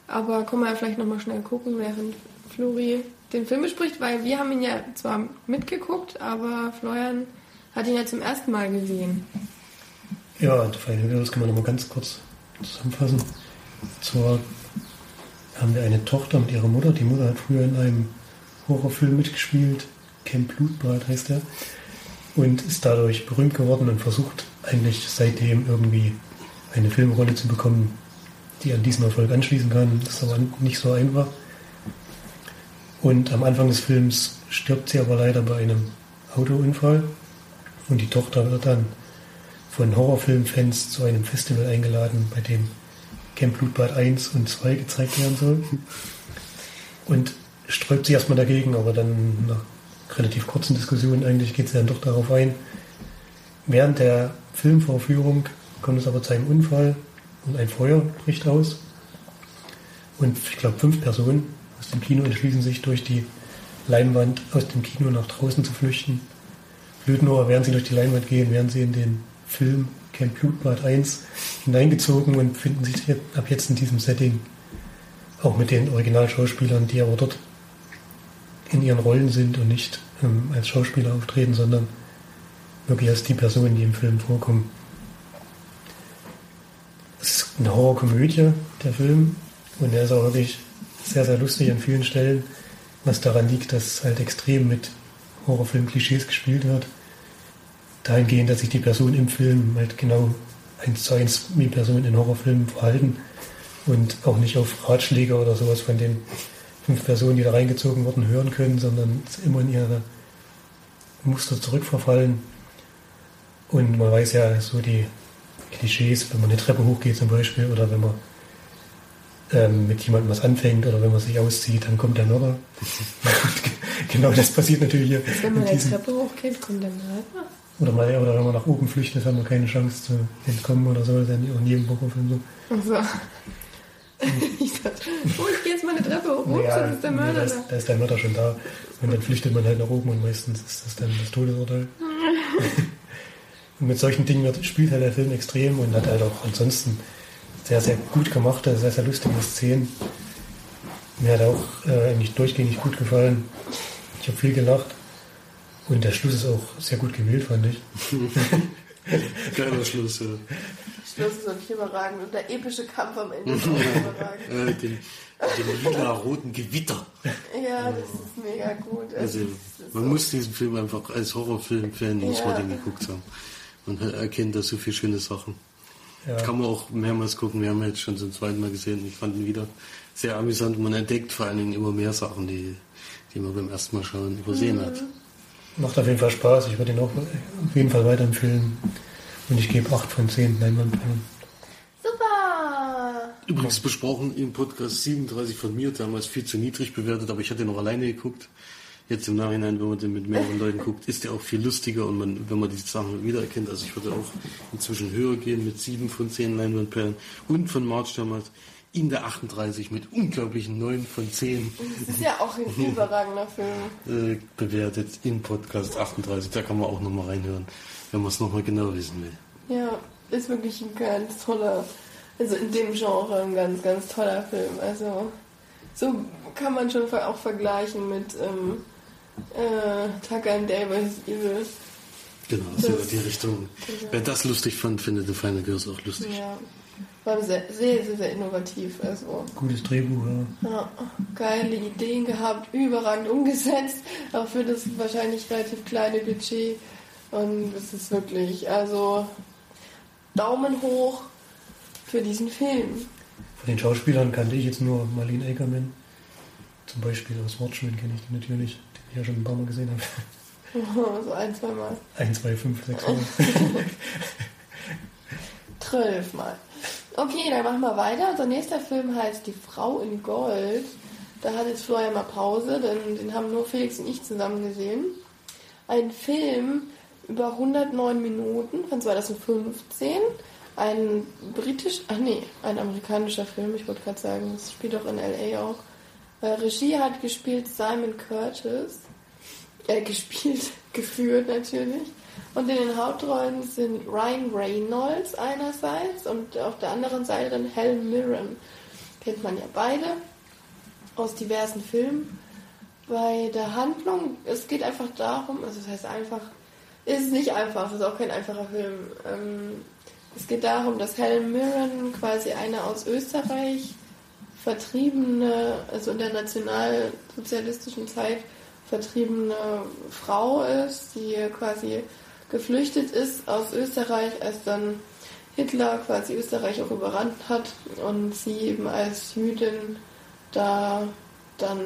Aber können wir vielleicht nochmal schnell gucken, während Flori den Film bespricht, weil wir haben ihn ja zwar mitgeguckt, aber Florian hat ihn ja zum ersten Mal gesehen. Ja, Girls kann man nochmal ganz kurz zusammenfassen. Zwar haben wir eine Tochter mit ihrer Mutter. Die Mutter hat früher in einem Horrorfilm mitgespielt. Camp Blutbad heißt er. Und ist dadurch berühmt geworden und versucht eigentlich seitdem irgendwie eine Filmrolle zu bekommen, die an diesen Erfolg anschließen kann. Das ist aber nicht so einfach. Und am Anfang des Films stirbt sie aber leider bei einem Autounfall. Und die Tochter wird dann von Horrorfilmfans zu einem Festival eingeladen, bei dem Camp Blutbad 1 und 2 gezeigt werden soll. Und sträubt sich erstmal dagegen, aber dann nach relativ kurzen Diskussionen eigentlich geht sie dann doch darauf ein. Während der Filmvorführung kommt es aber zu einem Unfall und ein Feuer bricht aus. Und ich glaube, fünf Personen aus dem Kino entschließen sich, durch die Leinwand aus dem Kino nach draußen zu flüchten. Blöd nur, während sie durch die Leinwand gehen, werden sie in den Film Camp Blutbad 1 hineingezogen und finden sich ab jetzt in diesem Setting auch mit den Originalschauspielern, die aber dort in ihren Rollen sind und nicht ähm, als Schauspieler auftreten, sondern wirklich als die Personen, die im Film vorkommen. Es ist eine Horrorkomödie, der Film, und er ist auch wirklich sehr, sehr lustig an vielen Stellen, was daran liegt, dass halt extrem mit Horrorfilm-Klischees gespielt wird. Dahingehend, dass sich die Personen im Film halt genau eins zu eins wie Personen in Horrorfilmen verhalten und auch nicht auf Ratschläge oder sowas von den fünf Personen, die da reingezogen wurden, hören können, sondern immer in ihre Muster zurückverfallen. Und man weiß ja so die Klischees, wenn man eine Treppe hochgeht zum Beispiel oder wenn man ähm, mit jemandem was anfängt oder wenn man sich auszieht, dann kommt der Mörder. [LAUGHS] genau das passiert natürlich hier. Wenn man eine Treppe hochgeht, kommt der Mörder? Oder, mal, oder wenn man nach oben flüchtet, hat man keine Chance zu entkommen oder so. Ja in jedem Horrorfilm so. Also. [LAUGHS] ich dachte, oh, ich gehe jetzt mal eine Treppe hoch. Ups, Ja, das ist der Mörder da, ist, da. da ist der Mörder schon da. Und dann flüchtet man halt nach oben und meistens ist das dann das Todesurteil. [LAUGHS] und mit solchen Dingen wird, spielt halt der Film extrem und hat halt auch ansonsten sehr, sehr gut gemachte, sehr, sehr lustige Szenen. Mir hat auch äh, eigentlich durchgängig gut gefallen. Ich habe viel gelacht. Und der Schluss ist auch sehr gut gewählt, fand ich. [LAUGHS] [LAUGHS] Geiler Schluss, ja. Schluss ist wirklich überragend und der epische Kampf am Ende ist [LAUGHS] auch überragend. Äh, den, den lila-roten Gewitter. Ja, das ist mega gut. Also, man so- muss diesen Film einfach als Horrorfilm-Fan, muss Ja. man den geguckt haben. Man erkennt da so viele schöne Sachen. Ja. Kann man auch mehrmals gucken. Wir haben ihn jetzt schon zum zweiten Mal gesehen. Ich fand ihn wieder sehr amüsant. Man entdeckt vor allen Dingen immer mehr Sachen, die, die man beim ersten Mal schauen übersehen hat. Macht auf jeden Fall Spaß. Ich würde ihn auch auf jeden Fall weiterempfehlen. Und ich gebe 8 von 10 Leinwandperlen. Super! Übrigens besprochen im Podcast 37 von mir, damals viel zu niedrig bewertet, aber ich hatte noch alleine geguckt. Jetzt im Nachhinein, wenn man den mit mehreren Leuten guckt, ist der auch viel lustiger und man, wenn man diese Sachen wiedererkennt, also ich würde auch inzwischen höher gehen mit 7 von 10 Leinwandperlen und von March damals in der 38 mit unglaublichen 9 von 10 Das ist ja auch ein überragender Film. [LAUGHS] äh, bewertet im Podcast 38. Da kann man auch nochmal reinhören, wenn man es nochmal genau wissen will. Ja, ist wirklich ein ganz toller, also in dem Genre ein ganz, ganz toller Film. Also so kann man schon auch vergleichen mit ähm, äh, Tucker and Dale vs. Evil. Genau, Das- ja die Richtung. Wer das lustig fand, findet The Final Girls auch lustig. Ja, war sehr, sehr, sehr, sehr innovativ. Also Gutes Drehbuch, ja. ja, geile Ideen gehabt, überragend umgesetzt, auch für das wahrscheinlich relativ kleine Budget. Und es ist wirklich, also Daumen hoch für diesen Film. Von den Schauspielern kannte ich jetzt nur Marlene Ackerman. Zum Beispiel aus Watchmen kenne ich die natürlich, die ich ja schon ein paar Mal gesehen habe. [LAUGHS] so ein, zwei Mal. 1, 2, 5, 6 Mal. [LAUGHS] Zwölf Mal. Okay, dann machen wir weiter. Unser nächster Film heißt Die Frau in Gold. Da hat jetzt Florian mal Pause, denn den haben nur Felix und ich zusammen gesehen. Ein Film über 109 Minuten von 2015. Ein britisch, ach nee, ein amerikanischer Film, ich wollte gerade sagen, das spielt auch in L.A. auch. Äh, Regie hat gespielt Simon Curtis. Äh, gespielt, [LAUGHS] geführt natürlich. Und in den Hauptrollen sind Ryan Reynolds einerseits und auf der anderen Seite dann Helen Mirren. Kennt man ja beide aus diversen Filmen. Bei der Handlung, es geht einfach darum, also das heißt einfach, ist nicht einfach, es ist auch kein einfacher Film. Ähm, es geht darum, dass Helen Mirren quasi eine aus Österreich vertriebene, also in der nationalsozialistischen Zeit vertriebene Frau ist, die quasi geflüchtet ist aus Österreich, als dann Hitler quasi Österreich auch überrannt hat und sie eben als Jüdin da dann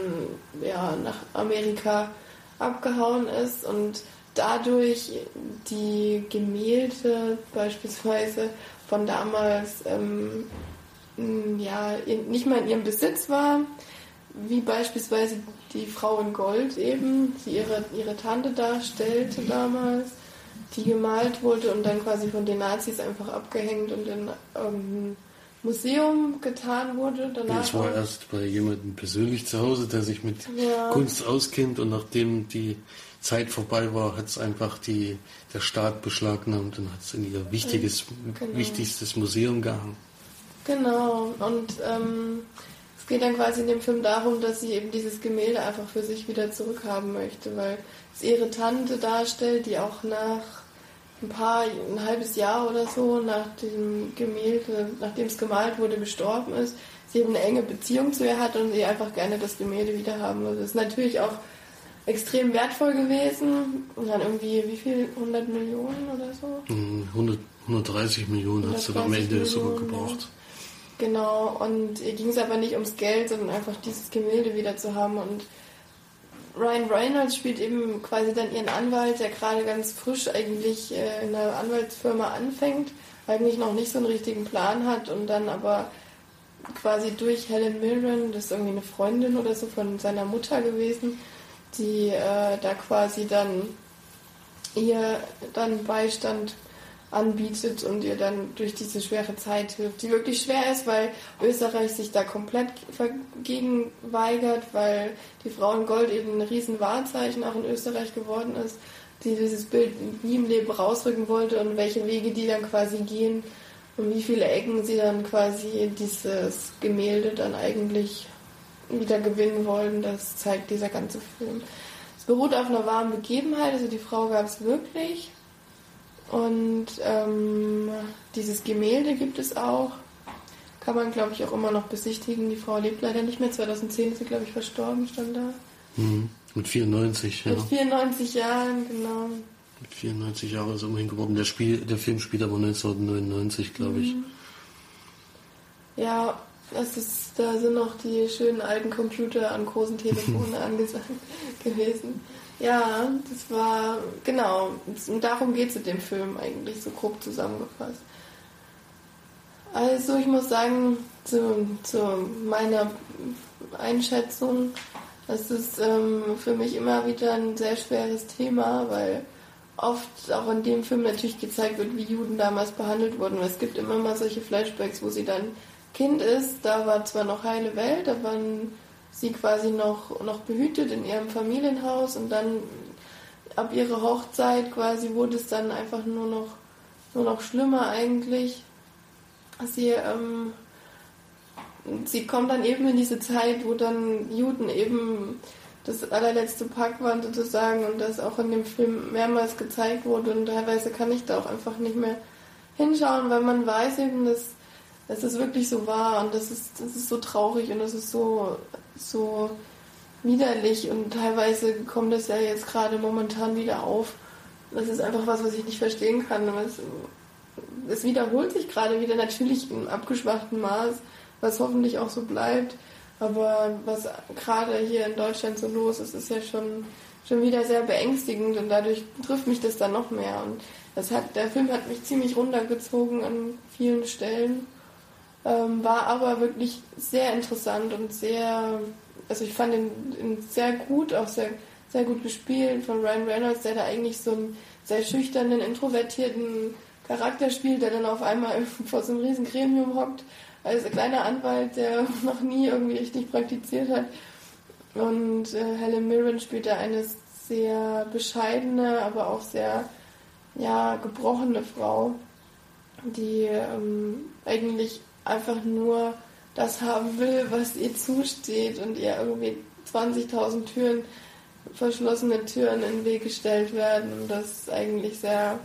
ja nach Amerika abgehauen ist und dadurch die Gemälde beispielsweise von damals ähm, ja nicht mehr in ihrem Besitz war, wie beispielsweise die Frau in Gold eben, die ihre, ihre Tante darstellte damals, die gemalt wurde und dann quasi von den Nazis einfach abgehängt und in irgendein Museum getan wurde. Danach Ich war erst bei jemandem persönlich zu Hause, der sich mit Ja. Kunst auskennt und nachdem die Zeit vorbei war, hat es einfach die, der Staat beschlagnahmt und hat es in ihr wichtiges, Genau. wichtigstes Museum gehangen. Genau, und ähm, es geht dann quasi in dem Film darum, dass sie eben dieses Gemälde einfach für sich wieder zurückhaben möchte, weil es ihre Tante darstellt, die auch nach ein paar, ein halbes Jahr oder so nach dem Gemälde, nachdem es gemalt wurde, gestorben ist, sie eine enge Beziehung zu ihr hat und sie einfach gerne das Gemälde wieder haben würde. Das ist natürlich auch extrem wertvoll gewesen und dann irgendwie, wie viel, 100 Millionen oder so? 100, 130 Millionen hat sie am Ende sogar gebraucht. Genau, und ihr ging es aber nicht ums Geld, sondern einfach dieses Gemälde wieder zu haben und Ryan Reynolds spielt eben quasi dann ihren Anwalt, der gerade ganz frisch eigentlich äh, in einer Anwaltsfirma anfängt, eigentlich noch nicht so einen richtigen Plan hat und dann aber quasi durch Helen Mirren, das ist irgendwie eine Freundin oder so von seiner Mutter gewesen, die äh, da quasi dann ihr dann Beistand anbietet und ihr dann durch diese schwere Zeit hilft, die wirklich schwer ist, weil Österreich sich da komplett dagegen weigert, weil die Frau in Gold eben ein riesen Wahrzeichen auch in Österreich geworden ist, die dieses Bild nie im Leben rausrücken wollte und welche Wege die dann quasi gehen und wie viele Ecken sie dann quasi dieses Gemälde dann eigentlich wieder gewinnen wollen, das zeigt dieser ganze Film. Es beruht auf einer wahren Begebenheit, also die Frau gab es wirklich und ähm, dieses Gemälde gibt es auch. Kann man, glaube ich, auch immer noch besichtigen. Die Frau lebt leider nicht mehr. 2010 ist sie, glaube ich, verstorben, stand da. Mhm. Mit 94, ja. Mit 94 Jahren, genau. Mit 94 Jahren ist er immerhin geworden. Der, Spiel, der Film spielt aber 1999, glaube ich. Mhm. Ja, das ist, da sind noch die schönen alten Computer an großen Telefonen [LAUGHS] angesagt gewesen. Ja, das war, genau, und darum geht es in dem Film eigentlich, so grob zusammengefasst. Also ich muss sagen, zu, zu meiner Einschätzung, das ist ähm, für mich immer wieder ein sehr schweres Thema, weil oft auch in dem Film natürlich gezeigt wird, wie Juden damals behandelt wurden. Es gibt immer mal solche Flashbacks, wo sie dann Kind ist, da war zwar noch heile Welt, da waren sie quasi noch, noch behütet in ihrem Familienhaus und dann ab ihrer Hochzeit quasi wurde es dann einfach nur noch, nur noch schlimmer eigentlich. Sie, ähm, sie kommt dann eben in diese Zeit, wo dann Juden eben das allerletzte Pack waren sozusagen und das auch in dem Film mehrmals gezeigt wurde und teilweise kann ich da auch einfach nicht mehr hinschauen, weil man weiß eben, dass, es wirklich so war und das ist, das ist so traurig und das ist so so widerlich und teilweise kommt das ja jetzt gerade momentan wieder auf. Das ist einfach was, was ich nicht verstehen kann. Es, es wiederholt sich gerade wieder natürlich im abgeschwachten Maß, was hoffentlich auch so bleibt. Aber was gerade hier in Deutschland so los ist, ist ja schon, schon wieder sehr beängstigend und dadurch trifft mich das dann noch mehr. Und das hat, der Film hat mich ziemlich runtergezogen an vielen Stellen. Ähm, war aber wirklich sehr interessant und sehr, also ich fand ihn, ihn, sehr gut, auch sehr, sehr gut gespielt von Ryan Reynolds, der da eigentlich so einen sehr schüchternen, introvertierten Charakter spielt, der dann auf einmal [LAUGHS] vor so einem riesen Gremium hockt, als kleiner Anwalt, der [LAUGHS] noch nie irgendwie richtig praktiziert hat. Und äh, Helen Mirren spielt da eine sehr bescheidene, aber auch sehr ja, gebrochene Frau, die ähm, eigentlich einfach nur das haben will, was ihr zusteht und ihr irgendwie 20.000 Türen, verschlossene Türen in den Weg gestellt werden und das eigentlich sehr,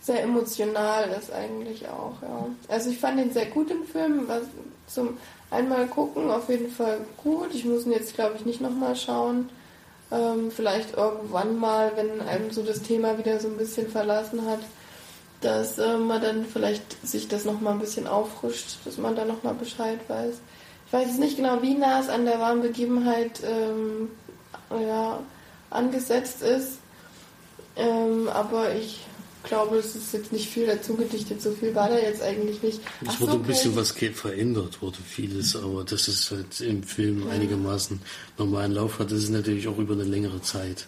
sehr emotional ist eigentlich auch, ja. Also ich fand ihn sehr gut im Film, was zum einmal gucken auf jeden Fall gut. Ich muss ihn jetzt glaube ich nicht nochmal schauen. Ähm, vielleicht irgendwann mal, wenn einem so das Thema wieder so ein bisschen verlassen hat dass äh, man dann vielleicht sich das nochmal ein bisschen auffrischt, dass man da nochmal Bescheid weiß. Ich weiß jetzt nicht genau, wie nah es an der wahren Begebenheit ähm, ja, angesetzt ist, ähm, aber ich glaube, es ist jetzt nicht viel dazu gedichtet, so viel war da jetzt eigentlich nicht. Es wurde so, ein bisschen was verändert, wurde vieles, aber das ist halt im Film ja. einigermaßen normalen Lauf hat. Das ist natürlich auch über eine längere Zeit.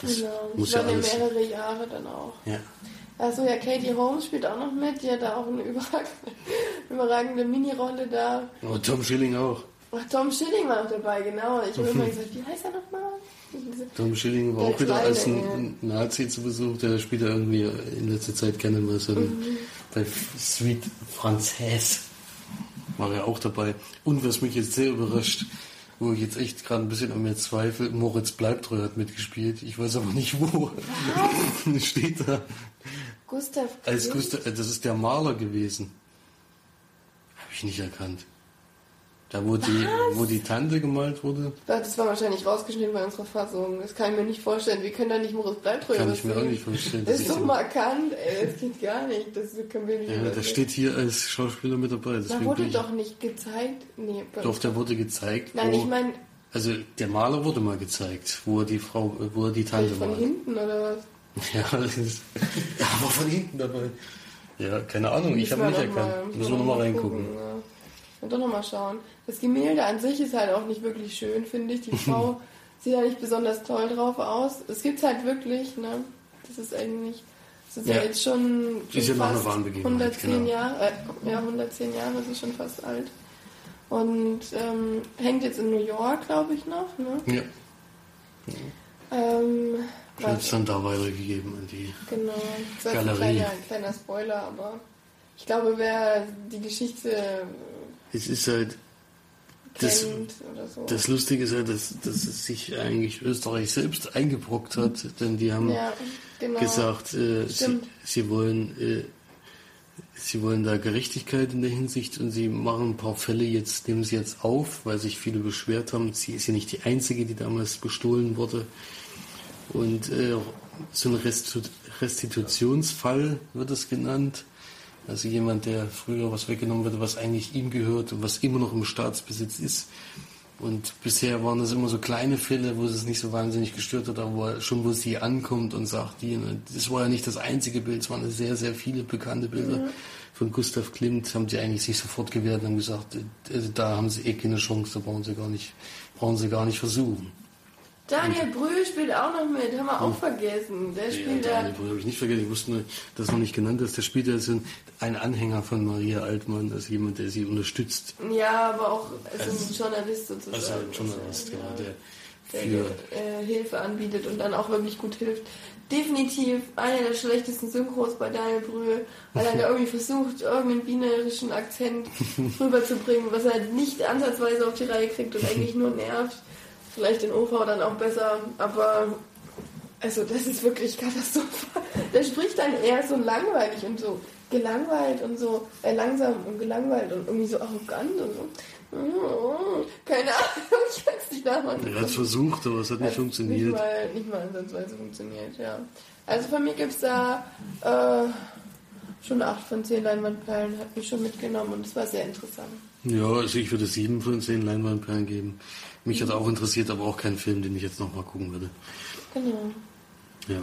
Das genau, muss ja alles mehrere Jahre dann auch. Ja. Achso, ja, Katie Holmes spielt auch noch mit. Die hat da auch eine überragende, [LAUGHS] überragende Mini-Rolle da. Oh, Tom Schilling auch. Ach, Tom Schilling war auch dabei, genau. Ich habe immer [LAUGHS] gesagt, wie heißt er nochmal? Tom Schilling war auch wieder als ein Nazi zu Besuch. Der spielt ja irgendwie in letzter Zeit gerne mal so mhm. bei Sweet Francaise. war er auch dabei. Und was mich jetzt sehr überrascht, wo ich jetzt echt gerade ein bisschen an mir zweifle, Moritz Bleibtreu hat mitgespielt. Ich weiß aber nicht wo. [LAUGHS] Steht da. Gustav Als Klimt? Gustav, äh, das ist der Maler gewesen. Habe ich nicht erkannt. Da, wo die, wo die Tante gemalt wurde, Das war wahrscheinlich rausgeschnitten bei unserer Fassung. Das kann ich mir nicht vorstellen. Wir können da nicht Moritz Bleibtreu kann ich mir auch nicht vorstellen. Das ist so markant, ey. Das geht gar nicht. Das können wir nicht ja, der steht hier als Schauspieler mit dabei. Da Deswegen wurde doch nicht gezeigt. Nee, doch, der wurde gezeigt. Nein, wo, ich meine, Also der Maler wurde mal gezeigt, wo er die Frau, wo er die Tante von malt. hinten oder was? [LAUGHS] Ja, das ist, ja, aber von hinten dabei. Ja, keine Ahnung, ich habe nicht erkannt. müssen wir nochmal reingucken. gucken, Ja. Und doch nochmal schauen. Das Gemälde an sich ist halt auch nicht wirklich schön, finde ich. Die [LAUGHS] Frau sieht ja nicht besonders toll drauf aus. Es gibt's halt wirklich, ne? Das ist eigentlich, das ist ja, Ja. jetzt schon, schon Ist ja noch eine fast Wahnbegebenheit, 110 genau. Jahre, äh, ja, 110 Jahre, das ist schon fast alt. Und ähm, hängt jetzt in New York, glaube ich, noch, ne? Ja, Ähm, weiß- es dann da weitergegeben an die. Genau, das Galerie. kleiner, ein kleiner Spoiler, aber ich glaube, wer die Geschichte Es ist halt, das, so. das Lustige ist halt, dass, dass es sich eigentlich Österreich selbst eingebrockt hat, denn die haben ja, genau. gesagt, äh, sie, sie wollen äh, sie wollen da Gerechtigkeit in der Hinsicht und sie machen ein paar Fälle jetzt, nehmen sie jetzt auf, weil sich viele beschwert haben. Sie ist ja nicht die einzige, die damals bestohlen wurde. Und äh, so ein Restitu Restitutionsfall wird es genannt. Also jemand, der früher was weggenommen wurde, was eigentlich ihm gehört und was immer noch im Staatsbesitz ist. Und bisher waren das immer so kleine Fälle, wo es nicht so wahnsinnig gestört hat, aber wo er, schon wo sie ankommt und sagt, die, und das war ja nicht das einzige Bild, es waren sehr, sehr viele bekannte Bilder von Gustav Klimt, haben die eigentlich sich sofort gewehrt und haben gesagt, äh, also da haben sie eh keine Chance, da brauchen sie gar nicht, brauchen sie gar nicht versuchen. Daniel Brühl spielt auch noch mit, haben wir auch vergessen. Der Ja, spielt Daniel da. Brühl habe ich nicht vergessen, ich wusste nur, dass noch nicht genannt ist. Der spielt ja so ein Anhänger von Maria Altmann, also jemand, der sie unterstützt. Ja, aber auch Also- ein Journalist sozusagen. Also ein Journalist, ja, genau, der der für äh, Hilfe anbietet und dann auch wirklich gut hilft. Definitiv einer der schlechtesten Synchros bei Daniel Brühl, weil er da [LAUGHS] irgendwie versucht, irgendeinen wienerischen Akzent [LAUGHS] rüberzubringen, was er halt nicht ansatzweise auf die Reihe kriegt und eigentlich nur nervt. Vielleicht in OV dann auch besser, aber also das ist wirklich katastrophal. Der spricht dann eher so langweilig und so gelangweilt und so äh, langsam und gelangweilt und irgendwie so arrogant und so. Keine Ahnung, ich kann es nicht nachmachen. er hat es versucht, aber es hat nicht Hat funktioniert. Nicht mal, nicht mal ansatzweise funktioniert, ja. Also von mir gibt es da äh, schon 8 von 10 Leinwandperlen, hat mich schon mitgenommen und es war sehr interessant. Ja, also ich würde sieben von zehn Leinwandperlen geben. Mich hat auch interessiert, aber auch kein Film, den ich jetzt nochmal gucken würde. Genau. Ja.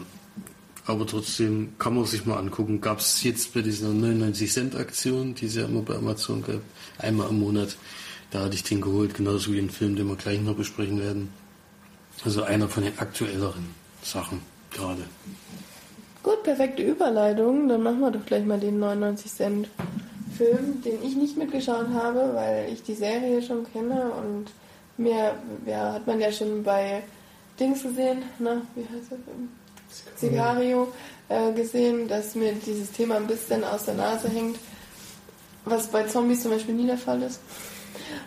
Aber trotzdem kann man sich mal angucken. Gab es jetzt bei dieser 99 Cent Aktion, die es ja immer bei Amazon gab, einmal im Monat. Da hatte ich den geholt, genauso wie einen Film, den wir gleich noch besprechen werden. Also einer von den aktuelleren Sachen gerade. Gut, perfekte Überleitung. Dann machen wir doch gleich mal den 99 Cent Film, den ich nicht mitgeschaut habe, weil ich die Serie schon kenne und mir, ja, hat man ja schon bei Dings gesehen, ne? Wie heißt Film? Sicario äh, gesehen, dass mir dieses Thema ein bisschen aus der Nase hängt, was bei Zombies zum Beispiel nie der Fall ist.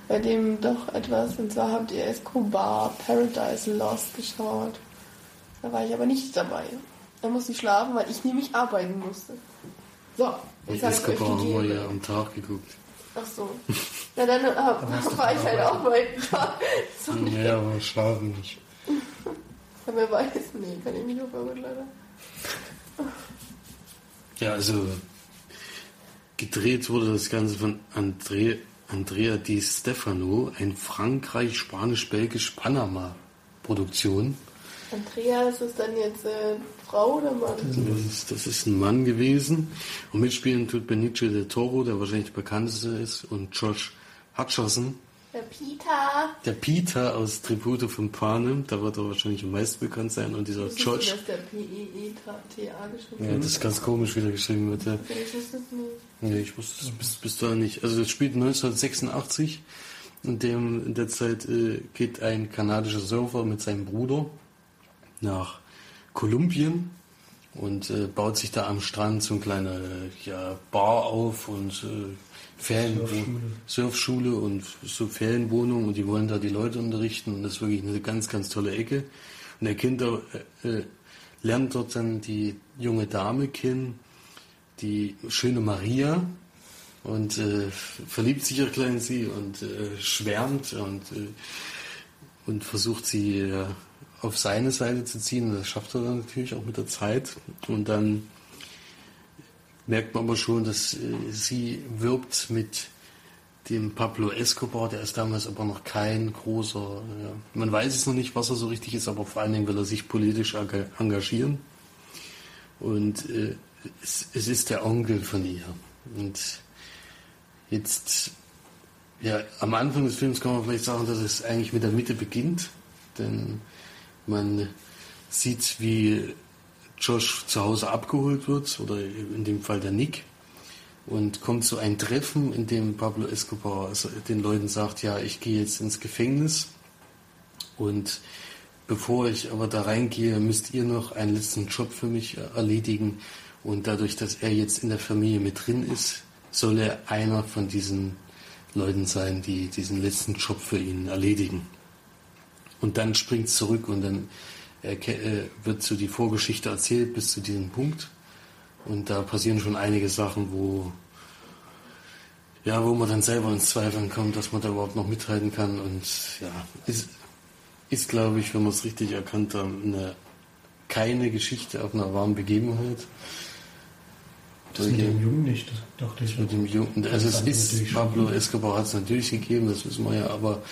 Bei dem doch etwas, und zwar habt ihr Escobar Paradise Lost geschaut. Da war ich aber nicht dabei. Da musste ich schlafen, weil ich nämlich arbeiten musste. So, jetzt habe ich euch Escobar haben wir gegeben. ja am Tag geguckt. Ach so. Na dann äh, war ich halt arbeiten. [LAUGHS] so, Naja, aber schlafen nicht. [LAUGHS] ja, wer weiß. Nee, kann ich mich nur verrückt, leider. Ja, also gedreht wurde das Ganze von Andre, Andrea Di Stefano, ein Frankreich-Spanisch-Belgisch-Panama-Produktion. Andreas ist dann jetzt äh, Frau oder Mann? Das ist, das ist ein Mann gewesen. Und mitspielen tut Benicio del Toro, der wahrscheinlich der bekannteste ist, und Josh Hutcherson. Der Peter. Der Peter aus Tribute von Panem, da wird er wahrscheinlich am meisten bekannt sein. Und dieser Wusstest George, du, dass der P-E-E-T-A geschrieben ja, wird? das ist ganz komisch, wie der geschrieben wird. Ja. Ich wusste es nicht. Nee, ich wusste es bis, bis da nicht. Also das spielt 1986. In, dem, in der Zeit äh, geht ein kanadischer Surfer mit seinem Bruder nach Kolumbien und äh, baut sich da am Strand so eine kleine ja, Bar auf und äh, Ferien Surfschule. Surfschule und so Ferienwohnung und die wollen da die Leute unterrichten und das ist wirklich eine ganz, ganz tolle Ecke. Und der Kind äh, äh, lernt dort dann die junge Dame kennen, die schöne Maria und äh, verliebt sich auch gleich in sie und äh, schwärmt und, äh, und versucht sie äh, auf seine Seite zu ziehen. Das schafft er dann natürlich auch mit der Zeit. Und dann merkt man aber schon, dass äh, sie wirbt mit dem Pablo Escobar, der ist damals aber noch kein großer, ja, man weiß es noch nicht, was er so richtig ist, aber vor allen Dingen will er sich politisch enga- engagieren. Und äh, es, es ist der Onkel von ihr. Und jetzt, ja, am Anfang des Films kann man vielleicht sagen, dass es eigentlich mit der Mitte beginnt, denn man sieht, wie Josh zu Hause abgeholt wird, oder in dem Fall der Nick, und kommt zu einem Treffen, in dem Pablo Escobar den Leuten sagt, ja, ich gehe jetzt ins Gefängnis und bevor ich aber da reingehe, müsst ihr noch einen letzten Job für mich erledigen und dadurch, dass er jetzt in der Familie mit drin ist, soll er einer von diesen Leuten sein, die diesen letzten Job für ihn erledigen. Und dann springt zurück und dann erke- äh, wird so die Vorgeschichte erzählt bis zu diesem Punkt. Und da passieren schon einige Sachen, wo, ja, wo man dann selber ins Zweifeln kommt, dass man da überhaupt noch mithalten kann. Und ja, ist, ist glaube ich, wenn man es richtig erkannt hat, eine, keine Geschichte auf einer wahren Begebenheit. Das mit dem Jungen nicht, das dachte ich. Mit dem Jungen, also es ist. Pablo Escobar hat es natürlich gegeben, das wissen wir ja, aber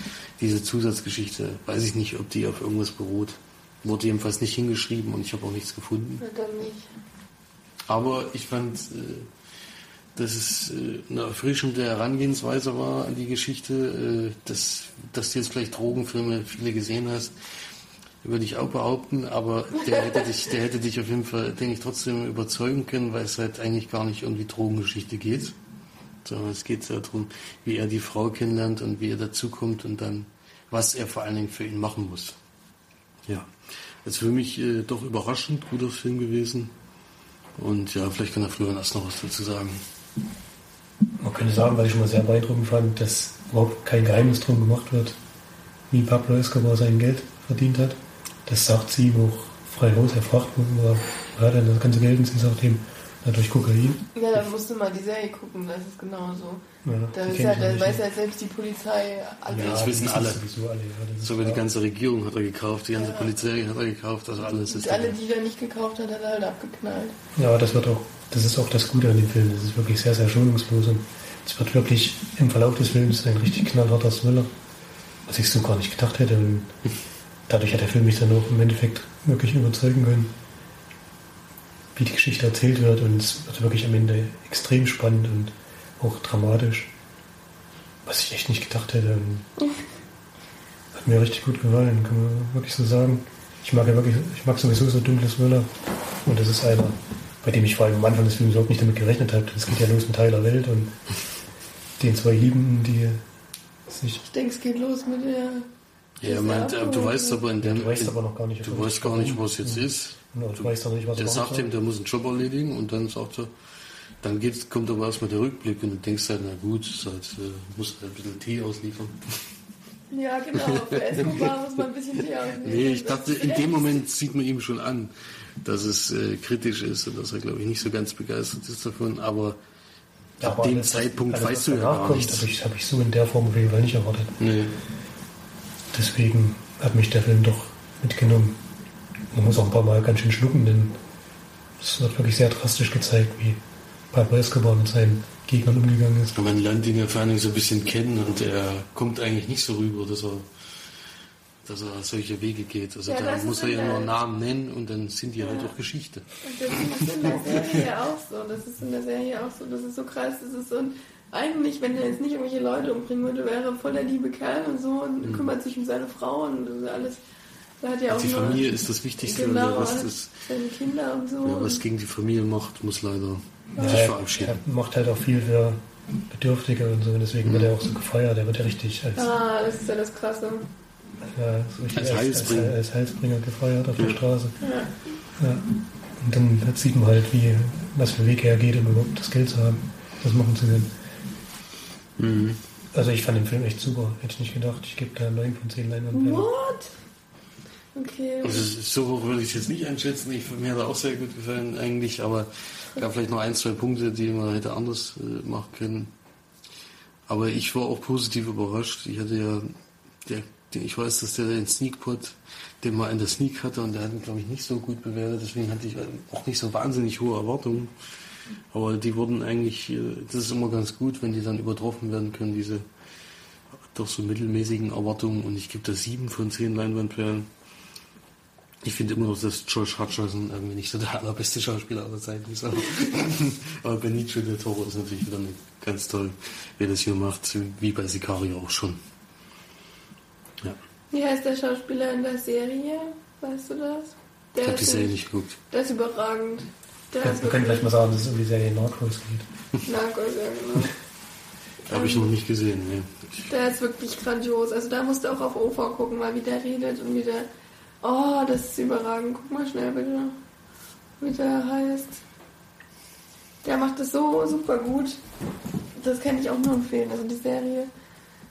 diese Zusatzgeschichte, weiß ich nicht, ob die auf irgendwas beruht. Wurde jedenfalls nicht hingeschrieben und ich habe auch nichts gefunden. Na, dann nicht. Aber ich fand, äh, dass es äh, eine erfrischende Herangehensweise war an die Geschichte, äh, dass, dass du jetzt vielleicht Drogenfilme viele gesehen hast, würde ich auch behaupten, aber der hätte dich, der hätte dich auf jeden Fall, denke ich, trotzdem überzeugen können, weil es halt eigentlich gar nicht um die Drogengeschichte geht. Sondern es geht darum, wie er die Frau kennenlernt und wie er dazukommt und dann, was er vor allen Dingen für ihn machen muss. Ja, also für mich äh, doch überraschend guter Film gewesen. Und ja, vielleicht kann der Florian erst noch was dazu sagen. Man könnte sagen, weil ich schon mal sehr beeindruckend fand, dass überhaupt kein Geheimnis drum gemacht wird, wie Pablo Escobar sein Geld verdient hat. Das sagt sie auch frei raus. Er fragt, wo wo hat er das ganze Geld? Und sie sagt ihm, na, durch Kokain. Ja, dann musst du mal die Serie gucken, das ist genauso. Ja, Da, ist ja, ich da nicht. weiß ja selbst die Polizei alles. Ja, das wissen alle. Sowieso alle ja, Sogar die ganze Regierung hat er gekauft, die ganze Ja. Polizei hat er gekauft, also alles ist Und alle, die er nicht gekauft hat, hat er halt abgeknallt. Ja, das wird auch, das ist auch das Gute an dem Film. Das ist wirklich sehr, sehr schonungslos und es wird wirklich im Verlauf des Films ein richtig knallharter Thriller, was ich so gar nicht gedacht hätte. Dadurch hat der Film mich dann auch im Endeffekt wirklich überzeugen können, wie die Geschichte erzählt wird und es wird wirklich am Ende extrem spannend und auch dramatisch, was ich echt nicht gedacht hätte. Und [LAUGHS] hat mir richtig gut gefallen, kann man wirklich so sagen. Ich mag ja wirklich, ich mag sowieso so dunkle Thriller und das ist einer, bei dem ich vor allem am Anfang des Films überhaupt nicht damit gerechnet habe. Es geht ja los mit Tyler Welt und [LAUGHS] den zwei Liebenden, die sich. Ich denke, es geht los mit der. Ja, meint, Abo. du weißt aber in dem, Du weißt aber noch gar nicht, du weißt gar nicht, was jetzt ist. Genau, du weißt nicht, was Der er sagt ihm, der muss einen Job erledigen und dann sagt er, dann geht's, kommt aber erstmal der Rückblick und du denkst halt, na gut, halt, äh, muss halt ein bisschen Tee ausliefern. Ja, genau. [LAUGHS] Für Escobar muss man ein bisschen Tee ausnehmen. Nee, ich dachte, in dem Moment sieht man ihm schon an, dass es äh, kritisch ist und dass er, glaube ich, nicht so ganz begeistert ist davon, aber Ja, ab dem Zeitpunkt alles, weißt du ja gar nichts. Habe ich, hab ich so in der Form auf jeden Fall nicht erwartet. Nee. Deswegen hat mich der Film doch mitgenommen. Man muss auch ein paar Mal ganz schön schlucken, denn es wird wirklich sehr drastisch gezeigt, wie Pablo Escobar mit seinen Gegnern umgegangen ist. Man lernt ihn ja vor Dingen so ein bisschen kennen und er kommt eigentlich nicht so rüber, dass er, dass er solche Wege geht. Also Ja, da muss er ja nur Namen nennen und dann sind die halt auch Geschichte. Und das ist in der Serie auch so. Das ist in der Serie auch so. Das ist so krass. Das ist so ein. Eigentlich, wenn er jetzt nicht irgendwelche Leute umbringen würde, wäre er voll der liebe Kerl und so und kümmert sich um seine Frau und das ist alles. Da hat ja auch Mhm. Die Familie ist das Wichtigste Genau, der Rest alles, ist, seine Kinder und so. ja, was gegen die Familie macht, muss leider Ja, sich er, verabschieden. er macht halt auch viel für Bedürftige und so, und deswegen wird er auch so gefeiert. Er wird ja richtig als, ah, das ist ja das Krasse. ja, so richtig Als als, Heilsbringer. als, als Heilsbringer gefeiert auf der Ja. Straße. Ja. Ja. Und dann sieht man halt, wie, was für Weg er geht, um überhaupt das Geld zu haben, das machen zu können. Mhm. Also ich fand den Film echt super. Hätte ich nicht gedacht. Ich gebe da 9 von 10 Leinwandperlen. What? Okay. Also so hoch würde ich es jetzt nicht einschätzen. Ich, mir hat er auch sehr gut gefallen eigentlich, aber es gab vielleicht noch ein, zwei Punkte, die man hätte anders äh, machen können. Aber ich war auch positiv überrascht. Ich hatte ja, der, der, ich weiß, dass der den Sneakpot, den man in der Sneak hatte und der hat ihn, glaube ich, nicht so gut bewertet. Deswegen hatte ich auch nicht so wahnsinnig hohe Erwartungen. Aber die wurden eigentlich, äh, das ist immer ganz gut, wenn die dann übertroffen werden können, diese doch so mittelmäßigen Erwartungen. Und ich gebe da sieben von zehn Leinwandperlen. Ich finde immer noch, dass George Hutcherson irgendwie nicht so der allerbeste Schauspieler aller Zeiten ist. Aber, [LAUGHS] aber Benicio del Toro ist natürlich wieder ganz toll, wer das hier macht, wie bei Sicario auch schon. Ja. Wie heißt der Schauspieler in der Serie? Weißt du das? Der Ich habe die Serie nicht- nicht geguckt. Der ist überragend. Der Wir können vielleicht mal sagen, dass es um die Serie Narcos geht. [LAUGHS] Narcos, ja, genau. [LAUGHS] Habe ich noch nicht gesehen. Nee. Der ist wirklich grandios. Also da musst du auch auf OV gucken, weil wie der redet und wie der. Oh, das ist überragend. Guck mal schnell bitte, wie der heißt. Der macht das so super gut. Das kann ich auch nur empfehlen. Also die Serie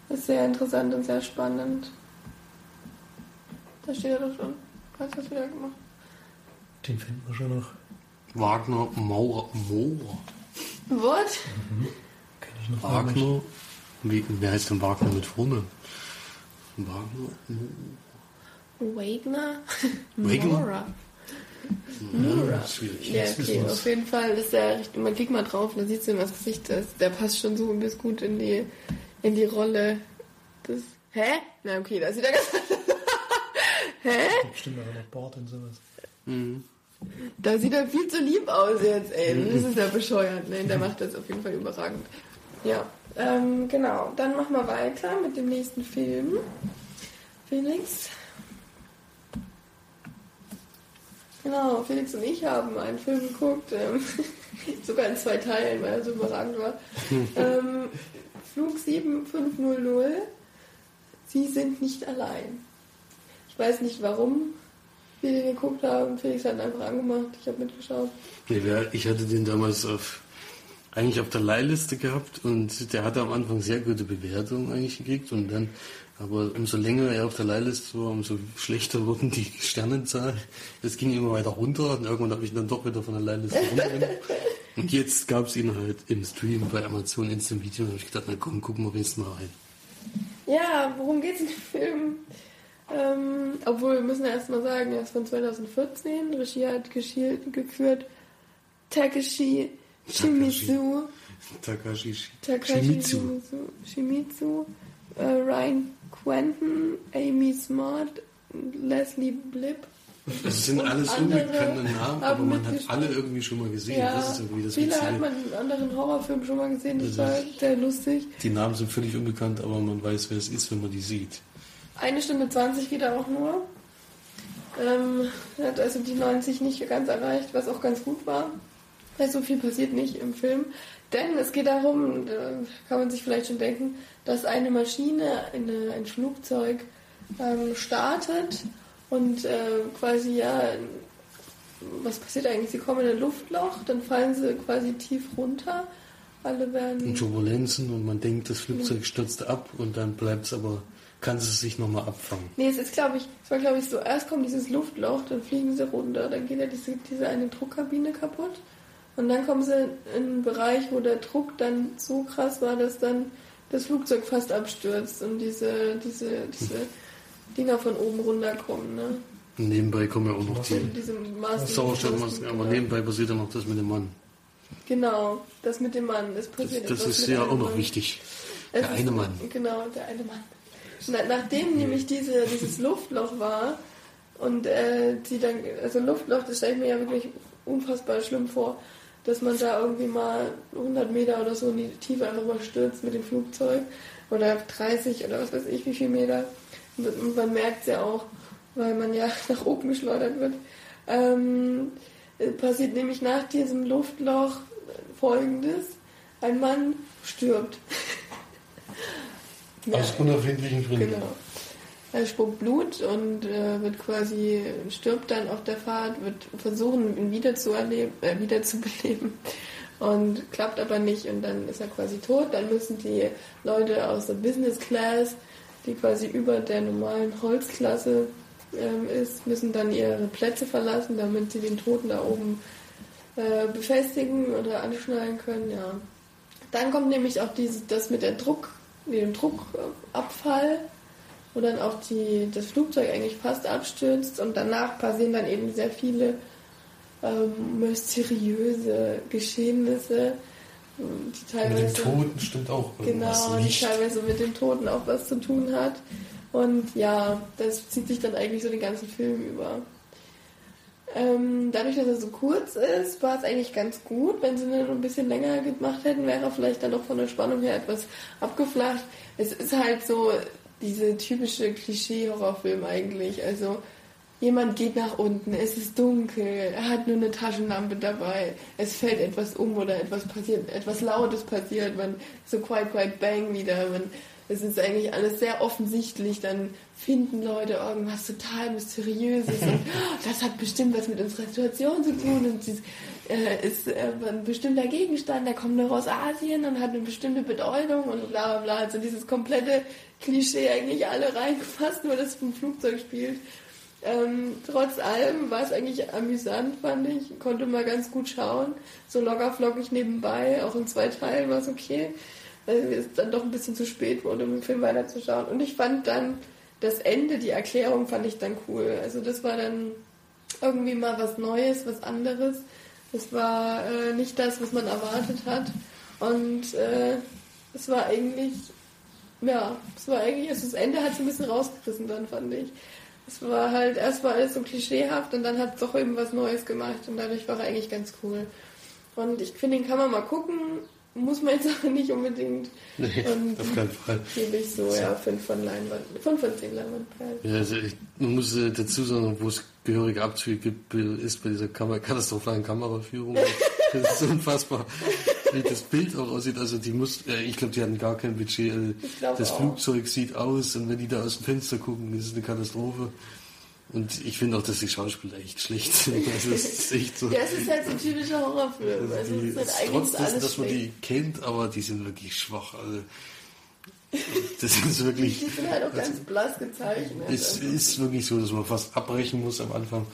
ist sehr interessant und sehr spannend. Da steht er doch schon. Hast du das wieder gemacht? Den finden wir schon noch. Wagner Maurer. Maurer. What? Kenn ich noch. Wagner. Wie, wer heißt denn Wagner mit vorne? Wagner? Wagner? Wagner? Nora. Ja, okay, auf jeden Fall ist er richtig. Man klickt mal drauf, da sieht man das Gesicht. Das, der passt schon so bis gut in die, in die Rolle. Das, hä? Na, okay, da sieht er ganz. [LAUGHS] hä? Bestimmt auch noch Bart und sowas. Mhm. Da sieht er viel zu lieb aus jetzt, ey. Das ist ja bescheuert. Ne? Der macht das auf jeden Fall überragend. Ja, ähm, genau. Dann machen wir weiter mit dem nächsten Film. Felix. Genau, Felix und ich haben einen Film geguckt, ähm, [LAUGHS] sogar in zwei Teilen, weil er so überragend war. [LAUGHS] ähm, Flug 7500, Sie sind nicht allein. Ich weiß nicht warum wir den geguckt haben. Felix hat ihn einfach angemacht, ich habe mitgeschaut. Ich hatte den damals auf, eigentlich auf der Leihliste gehabt und der hatte am Anfang sehr gute Bewertungen eigentlich gekriegt und dann, aber umso länger er auf der Leihliste war, umso schlechter wurden die [LAUGHS] Sternenzahlen. Es ging immer weiter runter und irgendwann habe ich ihn dann doch wieder von der Leihliste runtergenommen. [LAUGHS] Und jetzt gab es ihn halt im Stream bei Amazon Instant Video und habe ich gedacht, na komm, gucken wir wenigstens mal rein. Ja, worum geht's in dem Film? Ähm, obwohl, wir müssen ja erstmal sagen, er ist von 2014. Regie hat geschiel- geführt Takeshi Shimizu. Takashi Takashi Shimizu. Shimizu. Äh, Ryan Quentin, Amy Smart, Leslie Blipp. Das sind alles unbekannte Namen, aber man hat alle irgendwie schon mal gesehen. das ist irgendwie das viele Witzige. hat man in anderen Horrorfilmen schon mal gesehen, das, Das war sehr lustig. Die Namen sind völlig unbekannt, aber man weiß, wer es ist, wenn man die sieht. Eine Stunde 20 geht er auch nur. Ähm, hat also die 90 nicht ganz erreicht, was auch ganz gut war. Weil so viel passiert nicht im Film. Denn es geht darum, da kann man sich vielleicht schon denken, dass eine Maschine, eine, ein Flugzeug ähm, startet und äh, quasi ja, was passiert eigentlich? Sie kommen in ein Luftloch, dann fallen sie quasi tief runter. Alle werden. Und Turbulenzen und man denkt, das Flugzeug stürzt ab und dann bleibt es aber, kann es sich nochmal abfangen. Nee, es ist, glaube ich, es war, glaube ich, so, erst kommt dieses Luftloch, dann fliegen sie runter, dann geht ja diese, diese eine Druckkabine kaputt. Und dann kommen sie in einen Bereich, wo der Druck dann so krass war, dass dann das Flugzeug fast abstürzt und diese, diese, diese Dinger von oben runterkommen, ne? Nebenbei kommen ja auch noch die Maßen. Sauerstoffmasken, aber nebenbei passiert ja noch das mit dem Mann. Genau, das mit dem Mann, das Das, passiert das etwas ist ja auch noch Mann. wichtig. Es Der ist- eine Mann. Genau, der eine Mann. Na, nachdem nämlich diese, dieses Luftloch war und äh, sie dann, also Luftloch, das stelle ich mir ja wirklich unfassbar schlimm vor, dass man da irgendwie mal 100 Meter oder so in die Tiefe einfach mal stürzt mit dem Flugzeug oder 30 oder was weiß ich wie viel Meter. Und man merkt es ja auch, weil man ja [LAUGHS] nach oben geschleudert wird. Ähm, äh, passiert nämlich nach diesem Luftloch folgendes. Ein Mann stirbt. [LAUGHS] Ja. Aus unerfindlichen Gründen. Genau. er spuckt Blut und äh, wird quasi, stirbt dann auf der Fahrt, wird versuchen, ihn wieder zu erleben, äh, wieder zu beleben [LAUGHS] und klappt aber nicht und dann ist er quasi tot. Dann müssen die Leute aus der Business Class, die quasi über der normalen Holzklasse ähm, ist, müssen dann ihre Plätze verlassen, damit sie den Toten da oben äh, befestigen oder anschnallen können. Ja. Dann kommt nämlich auch dieses, das mit der Druck, dem Druckabfall, wo dann auch die, das Flugzeug eigentlich fast abstürzt und danach passieren dann eben sehr viele ähm, mysteriöse Geschehnisse, die teilweise. Mit dem Toten stimmt auch irgendwas Genau, nicht. die teilweise mit dem Toten auch was zu tun hat. Und ja, das zieht sich dann eigentlich so den ganzen Film über. Ähm, dadurch, dass er so kurz ist, war es eigentlich ganz gut. Wenn sie ihn ein bisschen länger gemacht hätten, wäre er vielleicht dann noch von der Spannung her etwas abgeflacht. Es ist halt so diese typische Klischee-Horrorfilm eigentlich. Also jemand geht nach unten, es ist dunkel, er hat nur eine Taschenlampe dabei, es fällt etwas um oder etwas passiert, etwas Lautes passiert, man so quite quite bang wieder, man es ist eigentlich alles sehr offensichtlich, dann finden Leute irgendwas total Mysteriöses und oh, das hat bestimmt was mit unserer Situation zu tun und dies, äh, ist äh, ein bestimmter Gegenstand, der kommt nur aus Asien und hat eine bestimmte Bedeutung und bla bla bla. Also dieses komplette Klischee eigentlich alle reingefasst, nur das vom Flugzeug spielt. Ähm, trotz allem war es eigentlich amüsant, fand ich. Konnte mal ganz gut schauen. So locker flockig nebenbei, auch in zwei Teilen war es okay weil es dann doch ein bisschen zu spät wurde, um den Film weiterzuschauen. Und ich fand dann das Ende, die Erklärung fand ich dann cool. Also das war dann irgendwie mal was Neues, was anderes. Es war äh, nicht das, was man erwartet hat. Und äh, es war eigentlich, ja, es war eigentlich, also das Ende hat es ein bisschen rausgerissen dann, fand ich. Es war halt, erst war alles so klischeehaft und dann hat es doch eben was Neues gemacht und dadurch war er eigentlich ganz cool. Und ich finde, den kann man mal gucken muss man jetzt auch nicht unbedingt. Nee, und auf keinen Fall. Gebe ich so, ja, 5 von Leinwand, 5 von 10 Leinwandperlen. Ja, also ich, man muss äh, dazu sagen, wo es gehörige Abzüge gibt, ist bei dieser Kamera, katastrophalen Kameraführung. [LAUGHS] das ist unfassbar, wie das Bild auch aussieht. Also die muss, äh, ich glaube, die hatten gar kein Budget. Das auch. Flugzeug sieht aus und wenn die da aus dem Fenster gucken, ist eine Katastrophe. Und ich finde auch, dass die Schauspieler echt schlecht sind. [LAUGHS] Also das ist echt so. Ja, es ist halt so ein typischer Horrorfilm. Also, die, es ist halt trotz ist dessen, dass man die kennt, aber die sind wirklich schwach. Also, das ist wirklich. [LAUGHS] Die sind halt auch ganz blass gezeichnet. Es Also, ist wirklich so, dass man fast abbrechen muss am Anfang,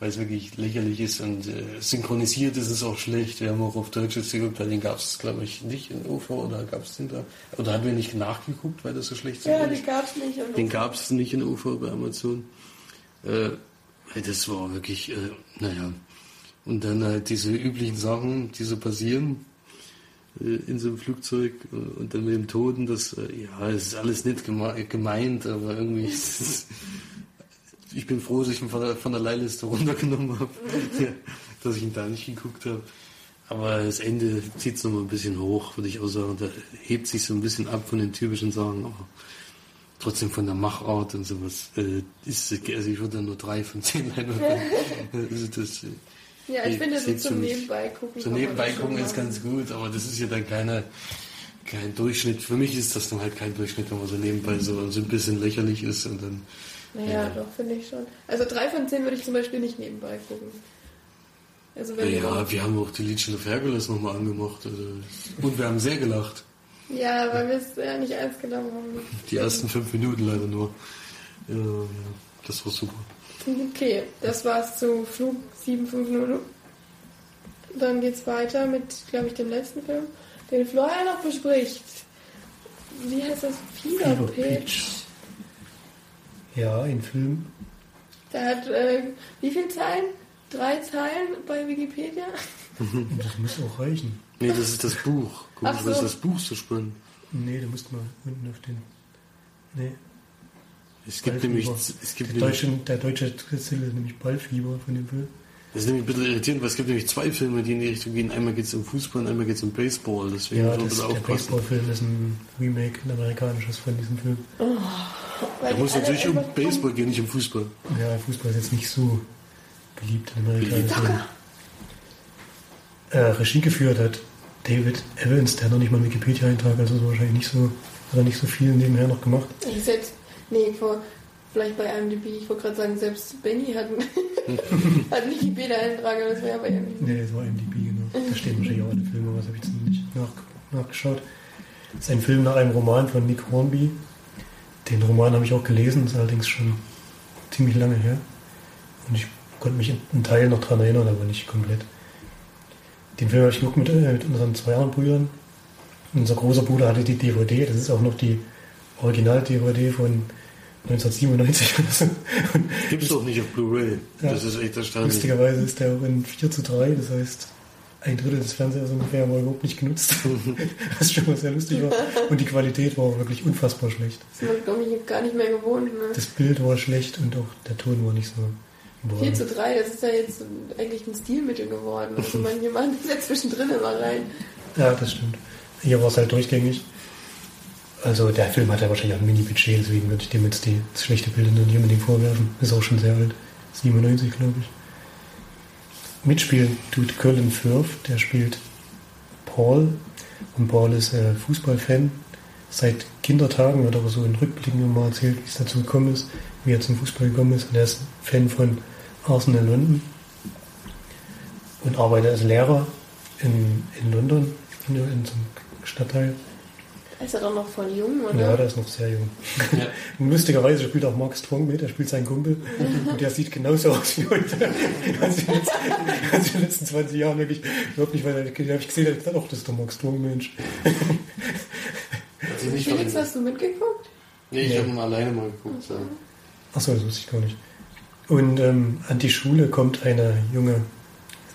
weil es wirklich lächerlich ist und äh, synchronisiert ist es auch schlecht. Wir haben auch auf Deutsch jetzt geguckt, den gab es, glaube ich, nicht in UFO oder gab es den da? Oder haben wir nicht nachgeguckt, weil das so schlecht ja, synchron die gab's nicht. Den gab es nicht in UFO bei Amazon. Äh, das war wirklich, äh, naja. Und dann halt diese üblichen Sachen, die so passieren äh, in so einem Flugzeug und dann mit dem Toten, das, ja, es ist alles nicht geme gemeint, aber irgendwie [LAUGHS] ist es, ich bin froh, dass ich ihn von der, von der Leihliste runtergenommen habe, [LAUGHS] ja, dass ich ihn da nicht geguckt habe. Aber das Ende zieht es nochmal ein bisschen hoch, würde ich auch sagen. Da hebt sich so ein bisschen ab von den typischen Sachen, aber trotzdem von der Machart und sowas äh, ist, also ich würde nur drei von zehn Leinwandperlen. [LAUGHS] also das, äh, ja, ich finde, so zum. Nebenbei gucken. man nebenbei gucken ist ganz gut, aber das ist ja dann keine, kein Durchschnitt. Für mich ist das dann halt kein Durchschnitt, wenn man so nebenbei so, so ein bisschen lächerlich ist und dann. Naja, Ja. doch, finde ich schon. Also drei von zehn würde ich zum Beispiel nicht nebenbei gucken. Also wenn Ja, wir- wir haben auch die Legion of Hercules nochmal angemacht. Also, und wir haben sehr gelacht. Ja, weil wir es ja nicht ernst genommen haben. Die ersten fünf Minuten leider nur. Ja, das war super. Okay, das war's zu Flug 750. Dann geht's weiter mit, glaube ich, dem letzten Film, den Florian noch bespricht. Wie heißt das? Fever, Fever Pitch. Pitch. Ja, ein Film. Der hat, äh, wie viele Zeilen? Drei Zeilen bei Wikipedia? Das muss auch reichen. Nee, das ist das Buch. Guck, Ach so. das Buch so spannend. Nee, da musst du mal unten auf den. Nee. Es gibt Ballfieber. nämlich, es gibt der, nämlich, deutsche, der deutsche Titel ist nämlich Ballfieber von dem Film. das ist nämlich ein bisschen irritierend, weil es gibt nämlich zwei Filme, die in die Richtung gehen. Einmal geht es um Fußball und einmal geht es um Baseball. Deswegen Ja, man das, der. Baseballfilm ist ein Remake, ein amerikanisches von diesem Film. Weil Da muss natürlich um Baseball gehen, nicht um Fußball. Ja, Fußball ist jetzt nicht so beliebt in Amerika. Äh, Regie geführt hat David Evans, der hat noch nicht mal einen Wikipedia-Eintrag, also ist wahrscheinlich nicht so, hat er nicht so viel nebenher noch gemacht. Ich setz, nee, vor Vielleicht bei IMDb. Ich wollte gerade sagen, selbst Benny hat, [LAUGHS] hat nicht die eintrag das wäre bei IMDb. Nee, das war IMDb, genau. Da stehen wahrscheinlich auch alle Filme, was habe ich jetzt nicht nach, nachgeschaut. Das ist ein Film nach einem Roman von Nick Hornby. Den Roman habe ich auch gelesen, das ist allerdings schon ziemlich lange her. Und ich konnte mich in Teil noch daran erinnern, aber nicht komplett. Den Film habe ich geguckt mit, äh, mit unseren zwei anderen Brüdern. Unser großer Bruder hatte die DVD, das ist auch noch die Original-DVD von 1997 oder so. Gibt es doch nicht auf Blu-ray. Ja. Das ist echt erstaunlich. Lustigerweise ist der auch in 4 zu 3, das heißt, ein Drittel des Fernsehers ungefähr war überhaupt nicht genutzt. [LAUGHS] Was schon mal sehr lustig war. Und die Qualität war wirklich unfassbar schlecht. Das ist man, glaube ich, gar nicht mehr gewohnt. Ne? Das Bild war schlecht und auch der Ton war nicht so. 4 zu 3, das ist ja jetzt eigentlich ein Stilmittel geworden. Also manche machen das [LAUGHS] ja zwischendrin immer rein. Ja, das stimmt. Hier war es halt durchgängig. Also der Film hat ja wahrscheinlich auch ein Mini-Budget, deswegen würde ich dem jetzt die, das schlechte Bild nicht unbedingt vorwerfen. Ist auch schon sehr alt. 97, glaube ich. Mitspielen tut Colin Firth, der spielt Paul. Und Paul ist äh, Fußballfan. Seit Kindertagen wird aber so in Rückblicken immer erzählt, wie es dazu gekommen ist, wie er zum Fußball gekommen ist. Und er ist Fan von Arsenal London und arbeitet als Lehrer in, in London, in, in so einem Stadtteil. Ist er doch noch voll jung, oder? Ja, der ist noch sehr jung. Ja. [LAUGHS] Lustigerweise spielt auch Mark Strong mit, er spielt seinen Kumpel und der sieht genauso aus wie heute. [LAUGHS] Also in, letzten, in den letzten 20 Jahren wirklich überhaupt nicht, weil da habe ich gesehen, da auch das ist der Mark Strong Mensch. Also Felix, hast du mitgeguckt? Nee, ich nee. habe ihn alleine mal geguckt. So. Achso, das wusste ich gar nicht. Und ähm, an die Schule kommt eine junge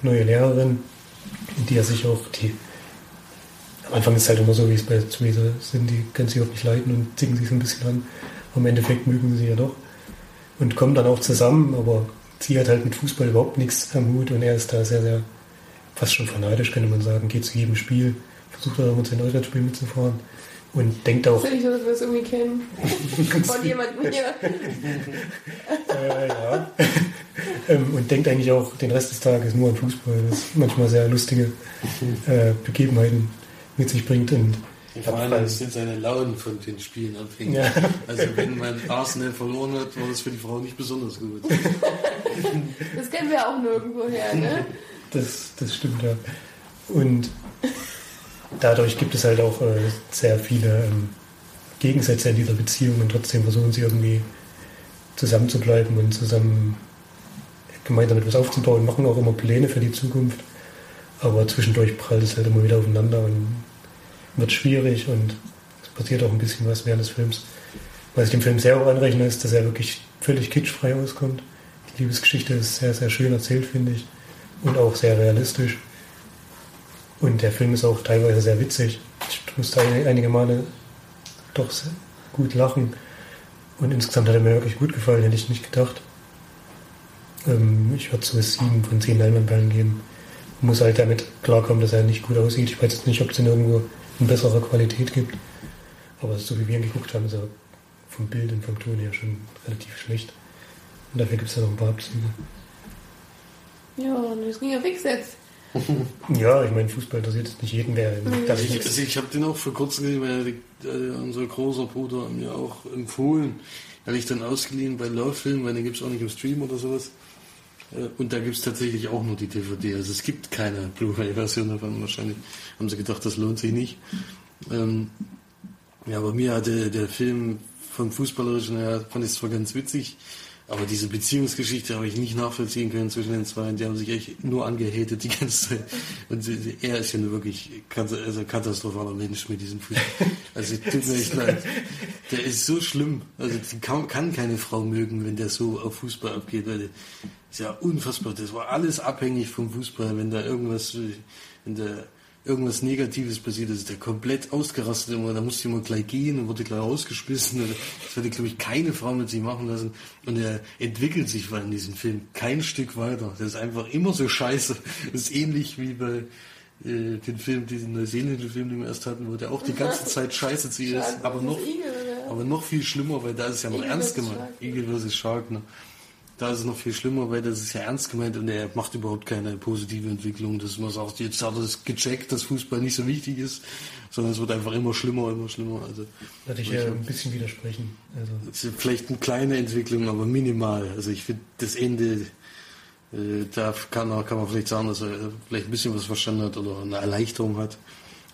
neue Lehrerin, in die er sich auch die am Anfang ist es halt immer so, wie es bei Theresa sind, die können sich auch nicht leiden und ziehen sich so ein bisschen an. Im Endeffekt mögen sie ja doch. Und kommen dann auch zusammen, aber sie hat halt mit Fußball überhaupt nichts am Hut und er ist da sehr, sehr, fast schon fanatisch, könnte man sagen, geht zu jedem Spiel, versucht da immer sein Auswärtsspiel mitzufahren und denkt auch. Ich so, dass wir es irgendwie kennen. [LAUGHS] Von jemandem hier. äh, ja. ähm, und denkt eigentlich auch den Rest des Tages nur an Fußball. Das manchmal sehr lustige äh, Begebenheiten mit sich bringt. Und vor allem sind seine Launen von den Spielen abhängig. Ja. Also wenn man Arsenal verloren hat, war das für die Frau nicht besonders gut. das kennen wir auch nirgendwo her, ne? Das, das stimmt, ja. Und dadurch gibt es halt auch äh, sehr viele ähm, Gegensätze in dieser Beziehung und trotzdem versuchen sie irgendwie zusammen zu bleiben und zusammen gemeinsam etwas aufzubauen, machen auch immer Pläne für die Zukunft. Aber zwischendurch prallt es halt immer wieder aufeinander und wird schwierig und es passiert auch ein bisschen was während des Films. Was ich dem Film sehr auch anrechne, ist, dass er wirklich völlig kitschfrei auskommt. Die Liebesgeschichte ist sehr, sehr schön erzählt, finde ich. Und auch sehr realistisch. Und der Film ist auch teilweise sehr witzig. Ich musste einige Male doch gut lachen. Und insgesamt hat er mir wirklich gut gefallen, hätte ich nicht gedacht. Ähm, ich würde so sieben von zehn Leinwandperlen geben. Muss halt damit klarkommen, dass er nicht gut aussieht. Ich weiß jetzt nicht, ob es ihn irgendwo in besserer Qualität gibt. Aber so wie wir ihn geguckt haben, ist er vom Bild und vom Ton her schon relativ schlecht. Und dafür gibt es ja noch ein paar Abzüge. Ja, und das ging ja fix jetzt. Ja, ich meine, Fußball interessiert jetzt nicht jeden, wer. Also ich, also ich habe den auch vor kurzem gesehen, weil äh, unser großer Bruder mir auch empfohlen. Hatte ich dann ausgeliehen bei Love Film, weil den gibt es auch nicht im Stream oder sowas. Äh, und da gibt es tatsächlich auch nur die DVD. Also es gibt keine Blu-ray-Version davon. Wahrscheinlich haben sie gedacht, das lohnt sich nicht. Ähm, ja, aber mir hatte der Film vom Fußballerischen her, fand ich zwar ganz witzig, aber diese Beziehungsgeschichte habe ich nicht nachvollziehen können zwischen den zwei. Die haben sich echt nur angehatet die ganze Zeit. Und er ist ja nur wirklich also katastrophaler Mensch mit diesem Fußball. Also tut mir echt leid. Der ist so schlimm. Also kann, kann keine Frau mögen, wenn der so auf Fußball abgeht. Weil ist ja unfassbar. Das war alles abhängig vom Fußball. Wenn da irgendwas, wenn da irgendwas Negatives passiert ist, der komplett ausgerastet immer. Da musste immer gleich gehen und wurde gleich rausgeschmissen. [LAUGHS] Das würde, glaube ich, keine Frau mit sich machen lassen. Und er entwickelt sich in diesem Film kein Stück weiter. Das ist einfach immer so scheiße. Das ist ähnlich wie bei äh, den Film, diesen neuseeländischen Film, den wir erst hatten, wo der auch die ganze [LAUGHS] Zeit scheiße zu ihr ist. Aber noch, aber noch viel schlimmer, weil da ist ja noch ernst gemeint. Eagle vs. Shark. Ne? Da ist es noch viel schlimmer, weil das ist ja ernst gemeint und er macht überhaupt keine positive Entwicklung, dass man sagt, jetzt hat er das gecheckt, dass Fußball nicht so wichtig ist, sondern es wird einfach immer schlimmer, immer schlimmer. Also Würde ich äh, ein bisschen widersprechen. Also, vielleicht eine kleine Entwicklung, aber minimal. Also ich finde das Ende, äh, da kann, man- kann man vielleicht sagen, dass er vielleicht ein bisschen was verstanden hat oder eine Erleichterung hat.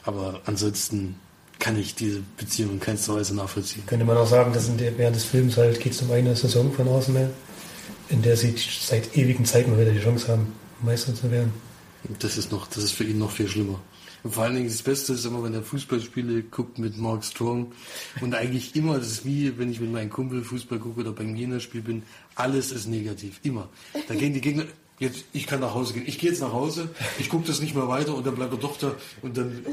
Aber ansonsten kann ich diese Beziehung in keinster Weise nachvollziehen. könnte man auch sagen, dass in der, während des Films halt geht es um eine Saison von Arsenal, in der sie seit ewigen Zeiten wieder die Chance haben, Meister zu werden. Das ist noch, das ist für ihn noch viel schlimmer. Und vor allen Dingen das Beste ist immer, wenn er Fußballspiele guckt mit Mark Strong. Und eigentlich immer, das ist wie, wenn ich mit meinem Kumpel Fußball gucke oder beim Jena-Spiel bin, alles ist negativ. Immer. Da gehen die Gegner, jetzt, ich kann nach Hause gehen. Ich gehe jetzt nach Hause, ich gucke das nicht mehr weiter und dann bleibt er doch da und dann,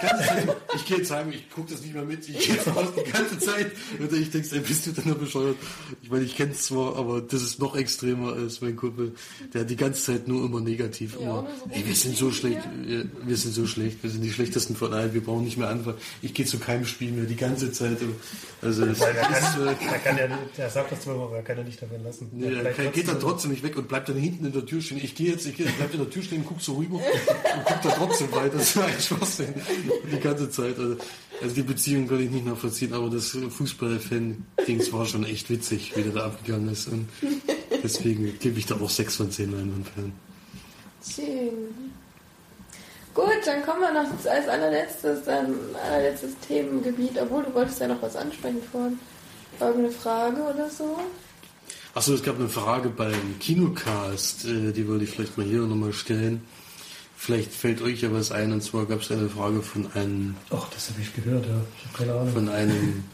Zeit, ich gehe jetzt heim, ich gucke das nicht mehr mit, ich gehe jetzt nach Hause die ganze Zeit. Und ich denke, ey, bist du denn noch bescheuert? Ich meine, ich kenne es zwar, aber das ist noch extremer als mein Kumpel. Der hat die ganze Zeit nur immer negativ. Ja, immer, so ey, wir sind so schlecht, wir, wir sind so schlecht, wir sind die schlechtesten von allen, wir brauchen nicht mehr anfangen. Ich gehe zu keinem Spiel mehr die ganze Zeit. Also es Weil er kann, ist, äh, er, kann ja, der sagt das zwar immer, aber er kann ja nicht davon lassen. Nee, er kann, geht dann trotzdem- trotzdem nicht weg und bleibt dann hinten in der Tür stehen. Ich gehe jetzt, ich gehe, bleib in der Tür stehen, guck so rüber und guck da trotzdem weiter. Das war ein Schwachsinn. Die ganze Zeit. Also, also die Beziehung kann ich nicht nachvollziehen, aber das Fußball-Fan-Dings war schon echt witzig, wie der da abgegangen ist. Und deswegen gebe ich da auch 6 von 10 Leinwandperlen. Schön. Gut, dann kommen wir noch als allerletztes, dann allerletztes Themengebiet, obwohl du wolltest ja noch was ansprechen vorhin. Irgendeine Frage oder so? Achso, es gab eine Frage beim Kinocast, äh, die wollte ich vielleicht mal hier nochmal stellen. Vielleicht fällt euch ja was ein, und zwar gab es eine Frage von einem Ach, das habe ich gehört, ja. Ich habe keine Ahnung. von einem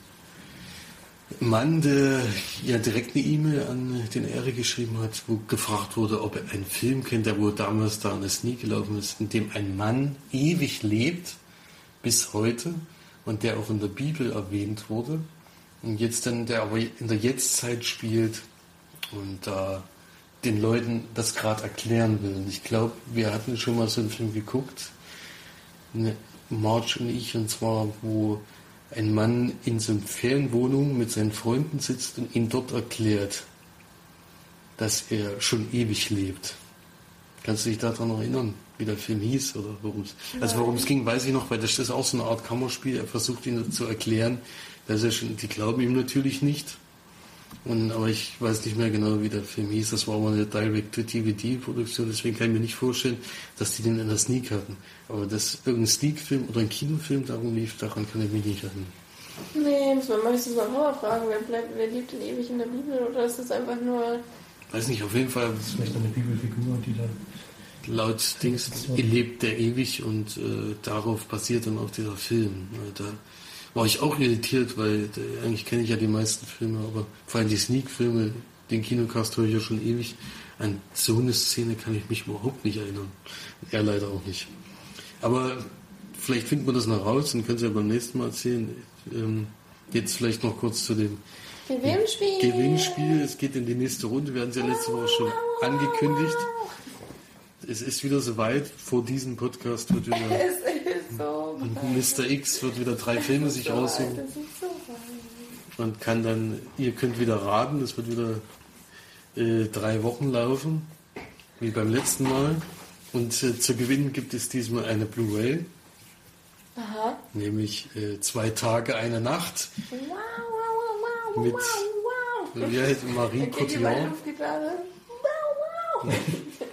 Mann, der ja direkt eine E-Mail an den Ehre geschrieben hat, wo gefragt wurde, ob er einen Film kennt, der wohl damals da an der Sneak gelaufen ist, in dem ein Mann ewig lebt, bis heute, und der auch in der Bibel erwähnt wurde, und jetzt dann, der aber in der Jetztzeit spielt und da den Leuten das gerade erklären will. Und ich glaube, wir hatten schon mal so einen Film geguckt, ne, Marge und ich, und zwar, wo ein Mann in so einer Ferienwohnung mit seinen Freunden sitzt und ihnen dort erklärt, dass er schon ewig lebt. Kannst du dich daran erinnern, wie der Film hieß oder worum es? Also worum es ging, weiß ich noch, weil das ist auch so eine Art Kammerspiel. Er versucht ihnen zu erklären, dass er schon, die glauben ihm natürlich nicht. Und, aber ich weiß nicht mehr genau, wie der Film hieß. Das war mal eine Direct-to-DVD-Produktion, deswegen kann ich mir nicht vorstellen, dass die den in der Sneak hatten. Aber dass irgendein Sneak-Film oder ein Kinofilm darum lief, daran kann ich mich nicht erinnern. Nee, muss man meistens mal vorher fragen, wer, bleibt, wer lebt denn ewig in der Bibel oder ist das einfach nur. Weiß nicht, auf jeden Fall Das ist vielleicht eine Bibelfigur, die dann. laut Dings lebt der ewig und äh, darauf basiert dann auch dieser Film. Da war ich auch irritiert, weil äh, eigentlich kenne ich ja die meisten Filme, aber vor allem die Sneak-Filme, den Kinocast höre ich ja schon ewig. An so eine Szene kann ich mich überhaupt nicht erinnern. Er leider auch nicht. Aber vielleicht findet man das noch raus und können Sie ja beim nächsten Mal erzählen. Ähm, jetzt vielleicht noch kurz zu dem Gewinnspiel! Gewinnspiel. Es geht in die nächste Runde. Wir hatten es ja letzte Woche schon angekündigt. Es ist wieder soweit. Vor diesem Podcast wird wieder [LAUGHS] so weit. Mr. X wird wieder drei Filme sich so weit. und kann dann, ihr könnt wieder raten, es wird wieder äh, drei Wochen laufen, wie beim letzten Mal. Und äh, zu gewinnen gibt es diesmal eine Blu-ray, nämlich äh, zwei Tage, eine Nacht. Wow, wow, wow, wow, Mit- wow, wow. Marie Dann wow.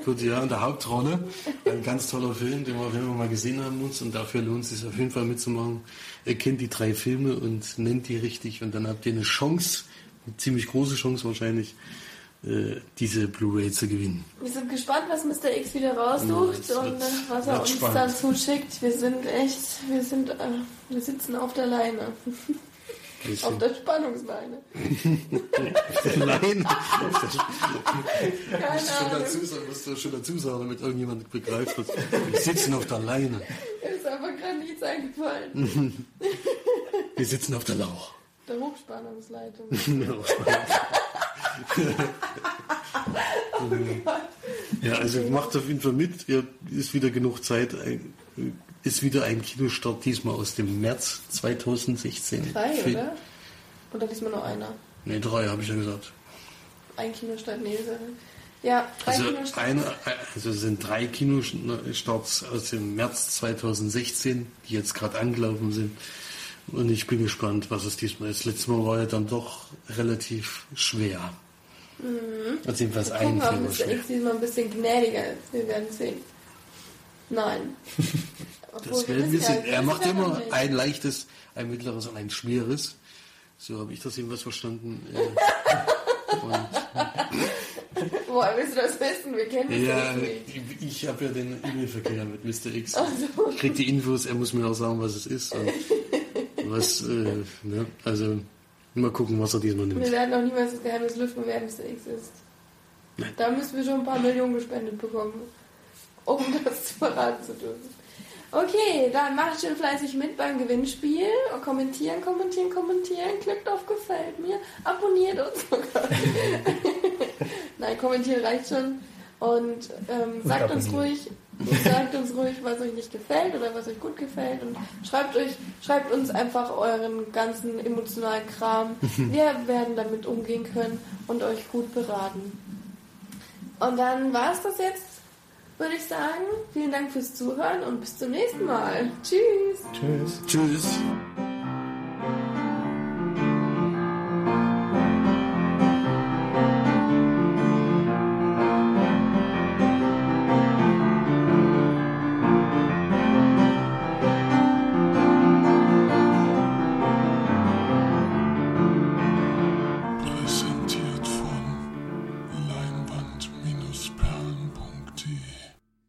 Cotillon in der Hauptrolle. Ein ganz toller Film, den wir auf jeden Fall mal gesehen haben uns und dafür lohnt es sich auf jeden Fall mitzumachen. Ihr kennt die drei Filme und nennt die richtig und dann habt ihr eine Chance, eine ziemlich große Chance wahrscheinlich, äh, diese Blu-ray zu gewinnen. Wir sind gespannt, was Mr. X wieder raussucht Ja, und äh, was er uns spannend. dann zuschickt. Wir sind echt, wir sind, äh, wir sitzen auf der Leine. [LAUGHS] auf der Spannungsleine. [LAUGHS] Nein, Keine schon dazu sagen, musst du schon dazu sagen, damit irgendjemand begreift wird. Wir sitzen auf der Leine. Mir [LAUGHS] ist aber gerade nichts eingefallen. [LAUGHS] Wir sitzen auf der Lauch. Der Hochspannungsleitung. Ja, also macht auf jeden Fall mit. Ihr ist wieder genug Zeit. Ist wieder ein Kinostart, diesmal aus dem März 2016. Drei, Film- oder? Oder diesmal nur einer? Nee, drei, habe ich ja gesagt. ein Kinostart, nee, ja, drei Also, Kinostarts. einer, also es sind drei Kinostarts aus dem März 2016, die jetzt gerade angelaufen sind. Und ich bin gespannt, was es diesmal ist. Letztes Mal war ja dann doch relativ schwer. Also jedenfalls ein Film schwer. X diesmal ein bisschen gnädiger. Wir werden sehen. Nein. [LAUGHS] Das wir ja- sehen. wir Er macht immer ein leichtes, ein mittleres und ein schweres. So habe ich das jedenfalls verstanden. [LAUGHS] Woher willst du das wissen? Wir kennen uns Ja, nicht. ich, habe ja den E-Mail-Verkehr mit Mr. X. So. Ich krieg die Infos, er muss mir auch sagen, was es ist. [LAUGHS] Was, äh, ne? Also, mal gucken, was er diesmal Wir nimmt. werden auch niemals das Geheimnis lüften, wer Mr. X ist. Da müssen wir schon ein paar Millionen gespendet bekommen, um [LAUGHS] das zu verraten zu dürfen. Okay, dann macht schön fleißig mit beim Gewinnspiel. Und kommentieren, kommentieren, kommentieren. Klickt auf Gefällt mir. Abonniert uns sogar. [LAUGHS] Nein, kommentieren reicht schon. Und ähm, sagt uns ruhig, sagt uns ruhig, was euch nicht gefällt oder was euch gut gefällt. Und schreibt euch, schreibt uns einfach euren ganzen emotionalen Kram. [LAUGHS] Wir werden damit umgehen können und euch gut beraten. Und dann war es das jetzt, würde ich sagen. Vielen Dank fürs Zuhören und bis zum nächsten Mal. Tschüss. Tschüss. Tschüss.